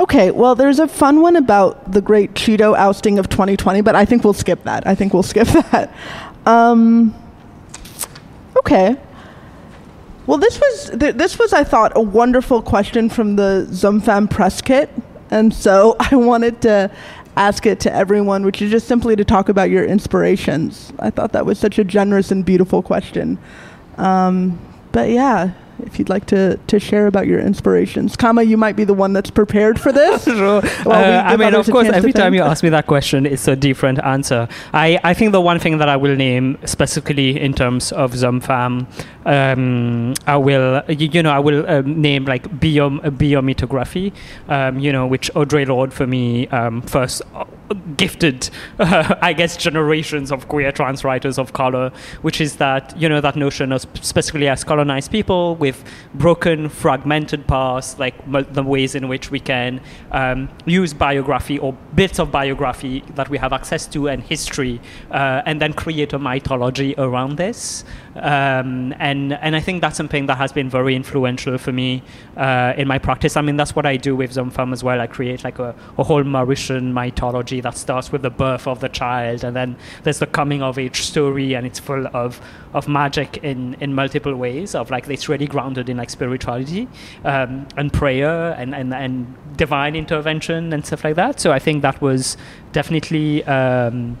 Okay, well, there's a fun one about the great Cheeto ousting of 2020, but I think we'll skip that. I think we'll skip that. Um, okay. Well, this was th- this was I thought a wonderful question from the Zom-fam press kit, and so I wanted to ask it to everyone, which is just simply to talk about your inspirations. I thought that was such a generous and beautiful question. Um, but yeah, if you'd like to, to share about your inspirations. Kama, you might be the one that's prepared for this. uh, I mean, of course, every time you ask me that question, it's a different answer. I, I think the one thing that I will name specifically in terms of Zom-fam, um, I will, you, you, know, I will um, name like biom, biomythography, um, you know, which Audre Lorde for me um, first uh, gifted, uh, I guess, generations of queer trans writers of color, which is that, you know, that notion of specifically as colonized people with broken, fragmented past, like the ways in which we can um, use biography or bits of biography that we have access to and history, uh, and then create a mythology around this. Um, and and I think that's something that has been very influential for me uh, in my practice. I mean, that's what I do with Zom-fam as well. I create like a, a whole Mauritian mythology that starts with the birth of the child, and then there's the coming of age story, and it's full of of magic in in multiple ways. Of like it's really grounded in like spirituality um, and prayer and, and and divine intervention and stuff like that. So I think that was definitely. Um,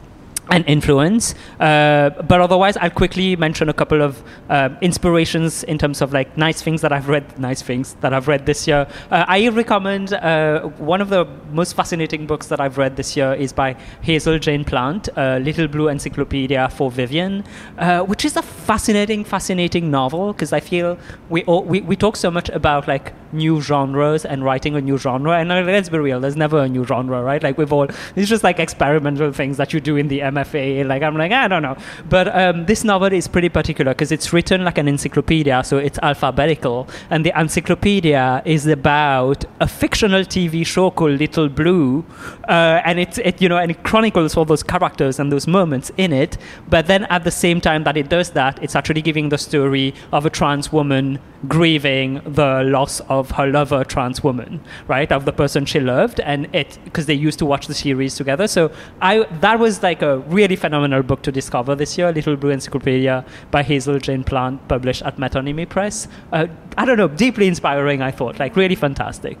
and influence. Uh, but otherwise, I'll quickly mention a couple of uh, inspirations in terms of like nice things that I've read, nice things that I've read this year. Uh, I recommend uh, one of the most fascinating books that I've read this year is by Hazel Jane Plett, Little Blue Encyclopedia for Vivian, uh, which is a fascinating, fascinating novel because I feel we, all, we we talk so much about like new genres and writing a new genre, and let's be real, there's never a new genre, right? Like we've all it's just like experimental things that you do in the MFA. Like I'm like I don't know, but um, this novel is pretty particular because it's written like an encyclopedia, so it's alphabetical, and the encyclopedia is about a fictional TV show called Little Blue, uh, and it's it you know and it chronicles all those characters and those moments in it. But then at the same time that it does that, it's actually giving the story of a trans woman grieving the loss of her lover, trans woman, right, of the person she loved, and it because they used to watch the series together. So I that was like a really phenomenal book to discover this year, Little Blue Encyclopedia by Hazel Jane Plett, published at Metonymy Press. Uh, I don't know, deeply inspiring, I thought, like really fantastic.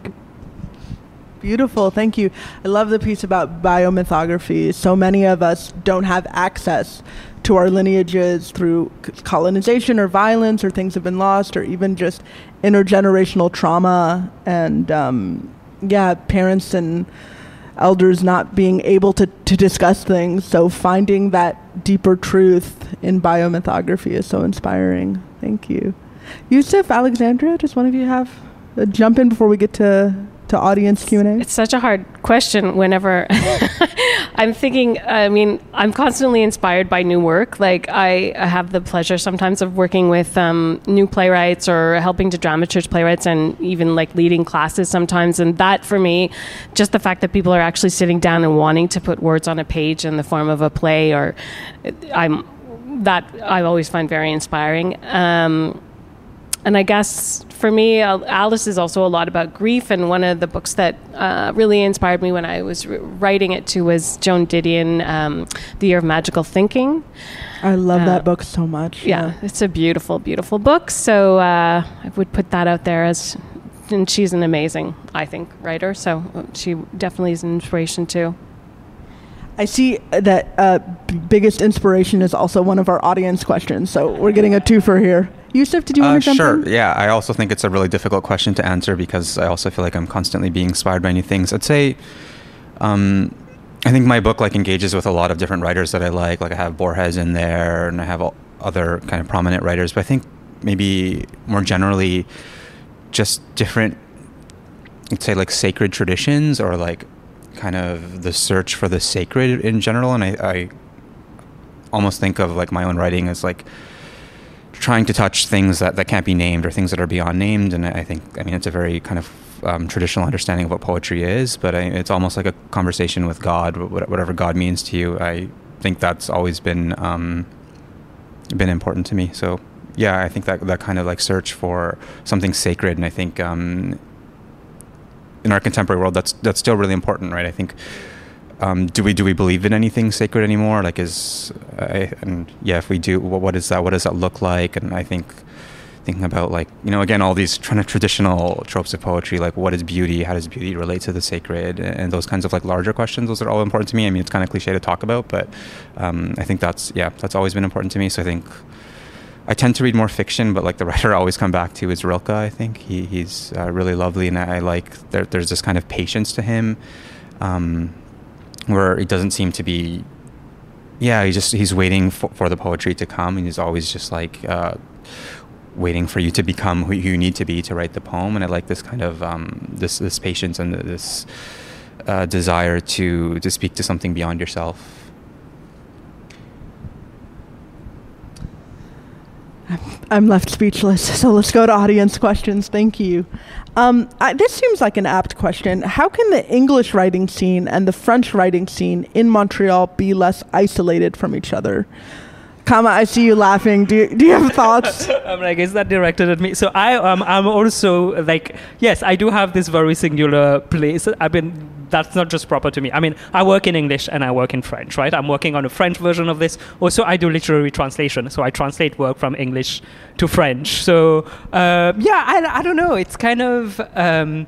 Beautiful, thank you. I love the piece about biomythography. So many of us don't have access to our lineages through colonization or violence, or things have been lost, or even just intergenerational trauma. And um, yeah, parents and elders not being able to, to discuss things. So finding that deeper truth in biomythography is so inspiring. Thank you. Yusuf, Alexandra, does one of you have a jump in before we get to to audience Q&A? It's such a hard question whenever I'm thinking, I mean, I'm constantly inspired by new work. Like I, I have the pleasure sometimes of working with um, new playwrights or helping to dramaturge playwrights and even like leading classes sometimes. And that for me, just the fact that people are actually sitting down and wanting to put words on a page in the form of a play or I'm, that I always find very inspiring. Um, and I guess for me, Alice is also a lot about grief. And one of the books that uh, really inspired me when I was writing it too was Joan Didion, um, The Year of Magical Thinking. I love uh, that book so much. Yeah, yeah, it's a beautiful, beautiful book. So uh, I would put that out there as, and she's an amazing, I think, writer. So uh, she definitely is an inspiration too. I see that uh, biggest inspiration is also one of our audience questions. So we're getting a twofer here. Yusuf, did you want to uh, jump sure. in? Sure. Yeah, I also think it's a really difficult question to answer because I also feel like I'm constantly being inspired by new things. I'd say, um, I think my book like engages with a lot of different writers that I like. Like I have Borges in there, and I have other kind of prominent writers. But I think maybe more generally, just different, let's say like sacred traditions or like kind of the search for the sacred in general. And I, I almost think of like my own writing as like trying to touch things that, that can't be named or things that are beyond named. And I think, I mean, it's a very kind of um, traditional understanding of what poetry is, but I, it's almost like a conversation with God, whatever God means to you. I think that's always been um, been important to me. So yeah, I think that that kind of like search for something sacred, and I think um, in our contemporary world, that's that's still really important, right? I think. Um, do we do we believe in anything sacred anymore? Like, is uh, and yeah, if we do, what, what is that? What does that look like? And I think thinking about like you know again all these kind of traditional tropes of poetry like what is beauty how does beauty relate to the sacred and those kinds of like larger questions those are all important to me i mean it's kind of cliche to talk about but um, i think that's yeah that's always been important to me so i think I tend to read more fiction, but like the writer I always come back to is Rilke. I think he, he's uh, really lovely, and I, like there, there's this kind of patience to him, um, where it doesn't seem to be. Yeah, he just he's waiting for, for the poetry to come, and he's always just like uh, waiting for you to become who you need to be to write the poem. And I like this kind of um, this this patience and this uh, desire to to speak to something beyond yourself. I'm left speechless. So let's go to audience questions. Thank you. Um, I, this seems like an apt question. How can the English writing scene and the French writing scene in Montreal be less isolated from each other? Kama, I see you laughing. Do you, do you have thoughts? I'm like, is that directed at me? So I um, I'm also like, yes, I do have this very singular place. I've been that's not just proper to me. I mean, I work in English and I work in French, right? I'm working on a French version of this. Also, I do literary translation, so I translate work from English to French. So uh, yeah, I, I don't know. It's kind of. Um,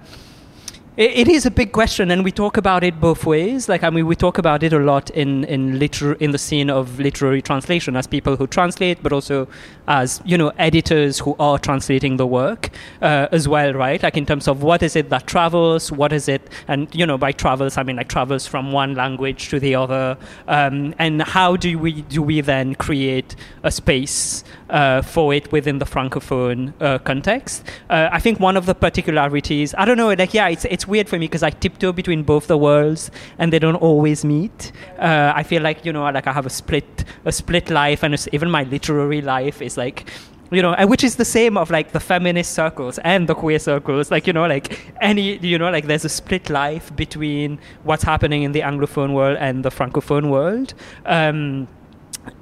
it, is a big question, and we talk about it both ways. Like, I mean, we talk about it a lot in in liter- in the scene of literary translation as people who translate, but also as you know editors who are translating the work uh, as well, right? Like in terms of what is it that travels, what is it, and you know by travels I mean like travels from one language to the other, um, and how do we do we then create a space uh, for it within the francophone uh, context? Uh, I think one of the particularities, I don't know, like yeah, it's it's it's weird for me because I tiptoe between both the worlds and they don't always meet. Uh, I feel like you know, like I have a split, a split life, and even my literary life is like you know, which is the same of like the feminist circles and the queer circles. Like, you know, like any, you know, like there's a split life between what's happening in the Anglophone world and the Francophone world. Um,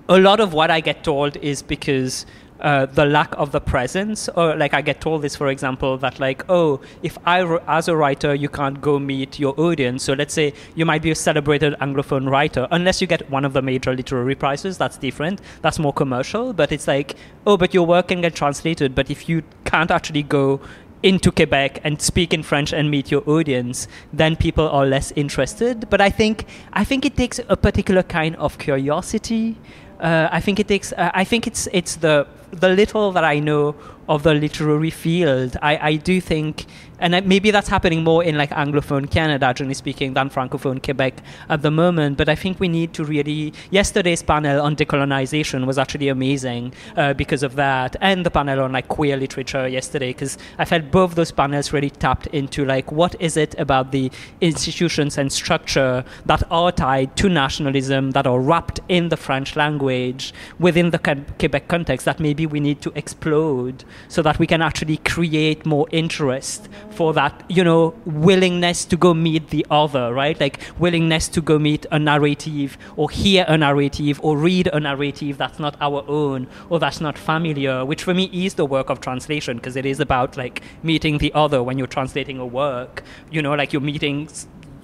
a lot of what I get told is because uh, the lack of the presence or like i get told this for example that like oh if i as a writer you can't go meet your audience so let's say you might be a celebrated anglophone writer unless you get one of the major literary prizes that's different that's more commercial but it's like oh but your work can get translated but if you can't actually go into Quebec and speak in French and meet your audience, then people are less interested. But I think I think it takes a particular kind of curiosity. Uh, I think it takes. Uh, I think it's it's the the little that I know of the literary field, I, I do think, and maybe that's happening more in like Anglophone Canada, generally speaking, than Francophone Quebec at the moment. But I think we need to really. Yesterday's panel on decolonization was actually amazing uh, because of that, and the panel on like queer literature yesterday, because I felt both those panels really tapped into like what is it about the institutions and structure that are tied to nationalism, that are wrapped in the French language within the Quebec context that maybe we need to explode so that we can actually create more interest for that, you know, willingness to go meet the other, right? Like willingness to go meet a narrative or hear a narrative or read a narrative that's not our own or that's not familiar, which for me is the work of translation because it is about like meeting the other when you're translating a work, you know, like you're meeting,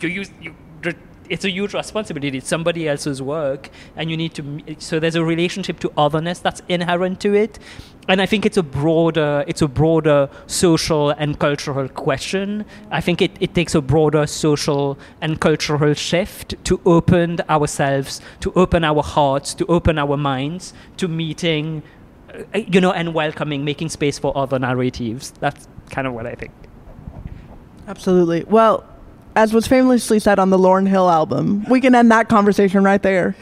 you use, you, it's a huge responsibility. It's somebody else's work, and you need to. So there's a relationship to otherness that's inherent to it, and I think it's a broader, it's a broader social and cultural question. I think it, it takes a broader social and cultural shift to open ourselves, to open our hearts, to open our minds to meeting, uh, you know, and welcoming, making space for other narratives. That's kind of what I think. Absolutely. Well as was famously said on the Lauryn Hill album. We can end that conversation right there.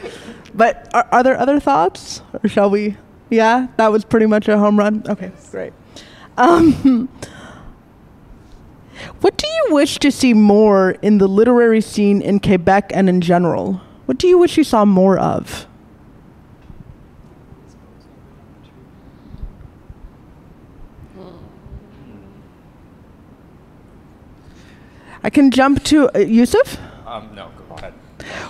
But are, are there other thoughts, or shall we? Yeah, that was pretty much a home run. Okay, great. Um, what do you wish to see more in the literary scene in Quebec and in general? What do you wish you saw more of? I can jump to uh, Yusuf. Um, no, go ahead.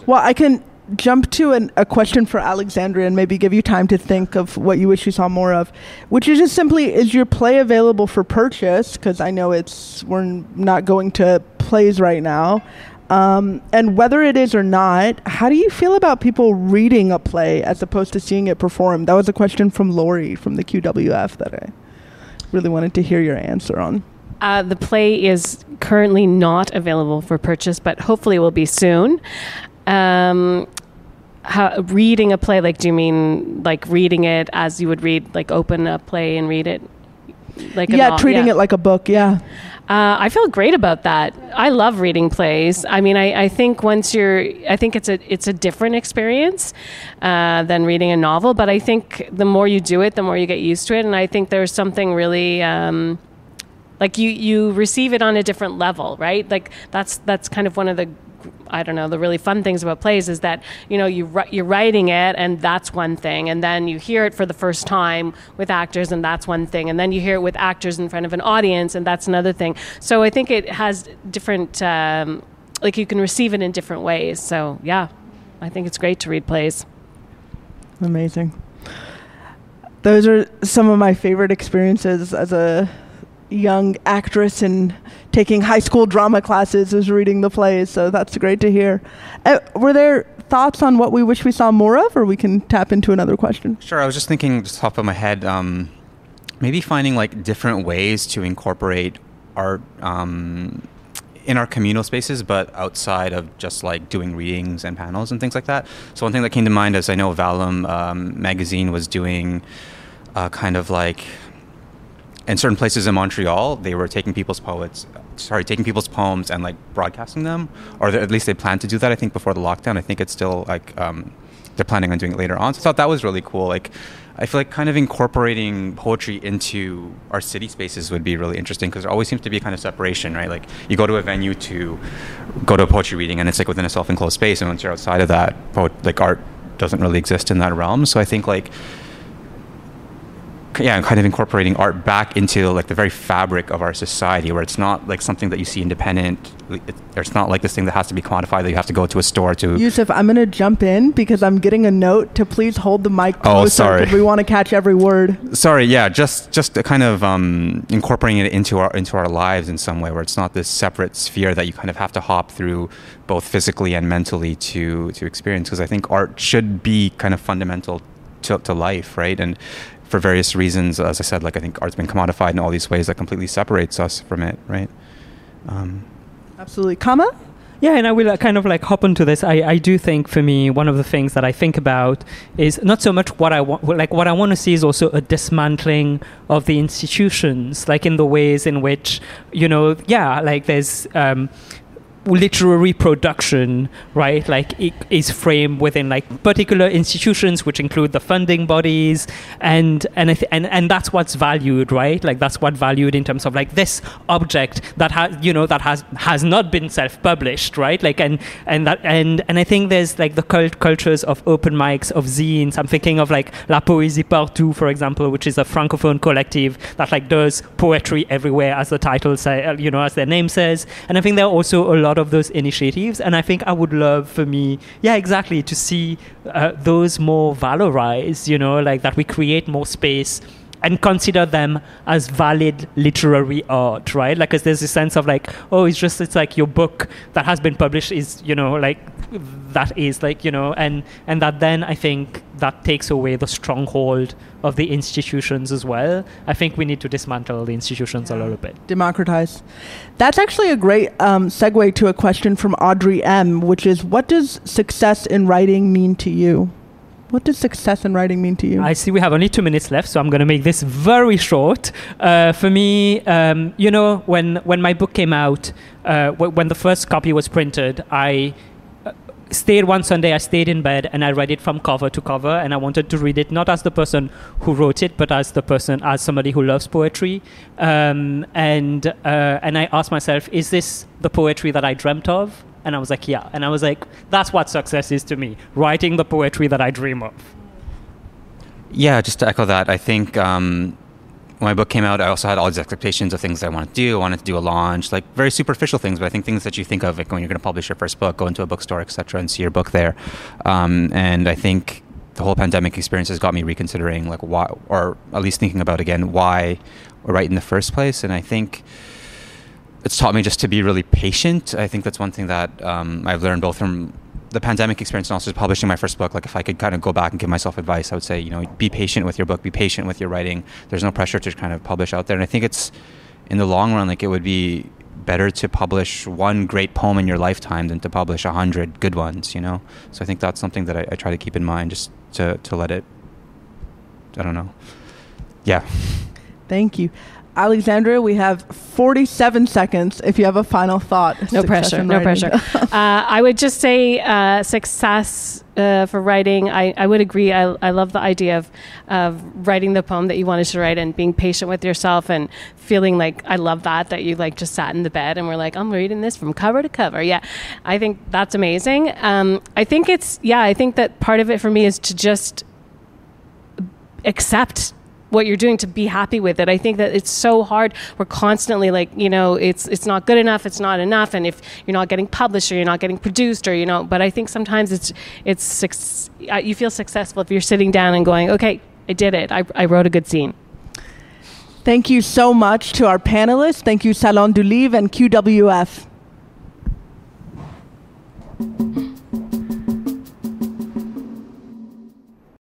Well, I can jump to an, a question for Alexandria and maybe give you time to think of what you wish you saw more of, which is just simply is your play available for purchase? Because I know it's we're not going to plays right now. Um, and whether it is or not, how do you feel about people reading a play as opposed to seeing it performed? That was a question from Lori from the QWF that I really wanted to hear your answer on. Uh, the play is currently not available for purchase, but hopefully will be soon. Um, how, reading a play, like, do you mean like reading it as you would read, like, open a play and read it? Like yeah, treating yeah. it like a book. Yeah. Uh, I feel great about that. I love reading plays. I mean, I, I think once you're, I think it's a it's a different experience uh, than reading a novel. But I think the more you do it, the more you get used to it. And I think there's something really. Um, like you, you receive it on a different level, right? Like that's that's kind of one of the I don't know the really fun things about plays is that you know you, you're writing it and that's one thing, and then you hear it for the first time with actors and that's one thing, and then you hear it with actors in front of an audience and that's another thing. So I think it has different um, like you can receive it in different ways. So yeah, I think it's great to read plays. Amazing. Those are some of my favorite experiences as a young actress and taking high school drama classes is reading the plays. So that's great to hear. Uh, were there thoughts on what we wish we saw more of, or we can tap into another question? Sure. I was just thinking, just top of my head, um, maybe finding like different ways to incorporate art um, in our communal spaces, but outside of just like doing readings and panels and things like that. So one thing that came to mind is I know Vallum um, magazine was doing uh, kind of like in certain places in Montreal, they were taking people's poets, sorry, taking people's poems and like broadcasting them, or at least they planned to do that. I think before the lockdown. I think it's still like um, they're planning on doing it later on. So I thought that was really cool. Like, I feel like kind of incorporating poetry into our city spaces would be really interesting because there always seems to be a kind of separation, right? Like, you go to a venue to go to a poetry reading, and it's like within a self-enclosed space, and once you're outside of that, like art doesn't really exist in that realm. So I think like yeah, kind of incorporating art back into like the very fabric of our society, where it's not like something that you see independent. It, it's not like this thing that has to be quantified that you have to go to a store to. Yusuf, I'm going to jump in because I'm getting a note to please hold the mic closer. Oh, sorry. we want to catch every word. Sorry, yeah, just just kind of um, incorporating it into our into our lives in some way, where it's not this separate sphere that you kind of have to hop through both physically and mentally to to experience. Because I think art should be kind of fundamental to, to life, right? And for various reasons, as I said, like I think art's been commodified in all these ways that completely separates us from it, right? Um, Absolutely. Kama? Yeah, and I will uh, kind of like hop onto this. I, I do think for me, one of the things that I think about is not so much what I want, like what I want to see is also a dismantling of the institutions, like in the ways in which, you know, yeah, like there's, um, literary production right? Like it is framed within like particular institutions which include the funding bodies and and and and that's what's valued right? Like that's what valued in terms of like this object that has you know that has has not been self-published right? Like and and that and and I think there's like the cult cultures of open mics of zines. I'm thinking of like La Poésie Partout for example which is a francophone collective that like does poetry everywhere as the title say uh, you know as their name says. And I think there are also a lot of those initiatives. And I think I would love for me yeah exactly to see uh, those more valorized you know like that we create more space and consider them as valid literary art right like 'cause there's a sense of like oh it's just it's like your book that has been published is you know like that is like you know and and that then i think that takes away the stronghold of the institutions as well i think we need to dismantle the institutions a little bit democratize. That's actually a great um, segue to a question from Audrey M, which is what does success in writing mean to you? What does success in writing mean to you? I see we have only two minutes left, so I'm going to make this very short. Uh, for me, um, you know, when when my book came out, uh, w- when the first copy was printed, I uh, stayed one Sunday. I stayed in bed and I read it from cover to cover, and I wanted to read it not as the person who wrote it, but as the person, as somebody who loves poetry. Um, and uh, and I asked myself, is this the poetry that I dreamt of? And I was like, yeah. And I was like, that's what success is to me: writing the poetry that I dream of. Yeah, just to echo that, I think um, when my book came out, I also had all these expectations of things I wanted to do. I wanted to do a launch, like very superficial things, but I think things that you think of like when you're going to publish your first book, go into a bookstore, etc., and see your book there. Um, and I think the whole pandemic experience has got me reconsidering, like why, or at least thinking about again why write in the first place. And I think it's taught me just to be really patient. I think that's one thing that um, I've learned both from the pandemic experience and also publishing my first book, like if I could kind of go back and give myself advice, I would say, you know, be patient with your book, be patient with your writing. There's no pressure to kind of publish out there. And I think it's in the long run, like it would be better to publish one great poem in your lifetime than to publish a hundred good ones, you know? So I think that's something that I, I try to keep in mind just to, to let it, I don't know. Yeah. Thank you. Alexandra, we have 47 seconds if you have a final thought. No pressure, no pressure. uh, I would just say uh, success uh, for writing. I, I would agree. I, I love the idea of, of writing the poem that you wanted to write and being patient with yourself and feeling like I love that, that you like just sat in the bed and were like, I'm reading this from cover to cover. Yeah, I think that's amazing. Um, I think it's, yeah, I think that part of it for me is to just accept what you're doing to be happy with it. I think that it's so hard. We're constantly like, you know, it's it's not good enough, it's not enough, and if you're not getting published or you're not getting produced or you know, but I think sometimes it's it's uh, you feel successful if you're sitting down and going, okay, I did it. I, I wrote a good scene. Thank you so much to our panelists. Thank you, Salon du Livre and QWF.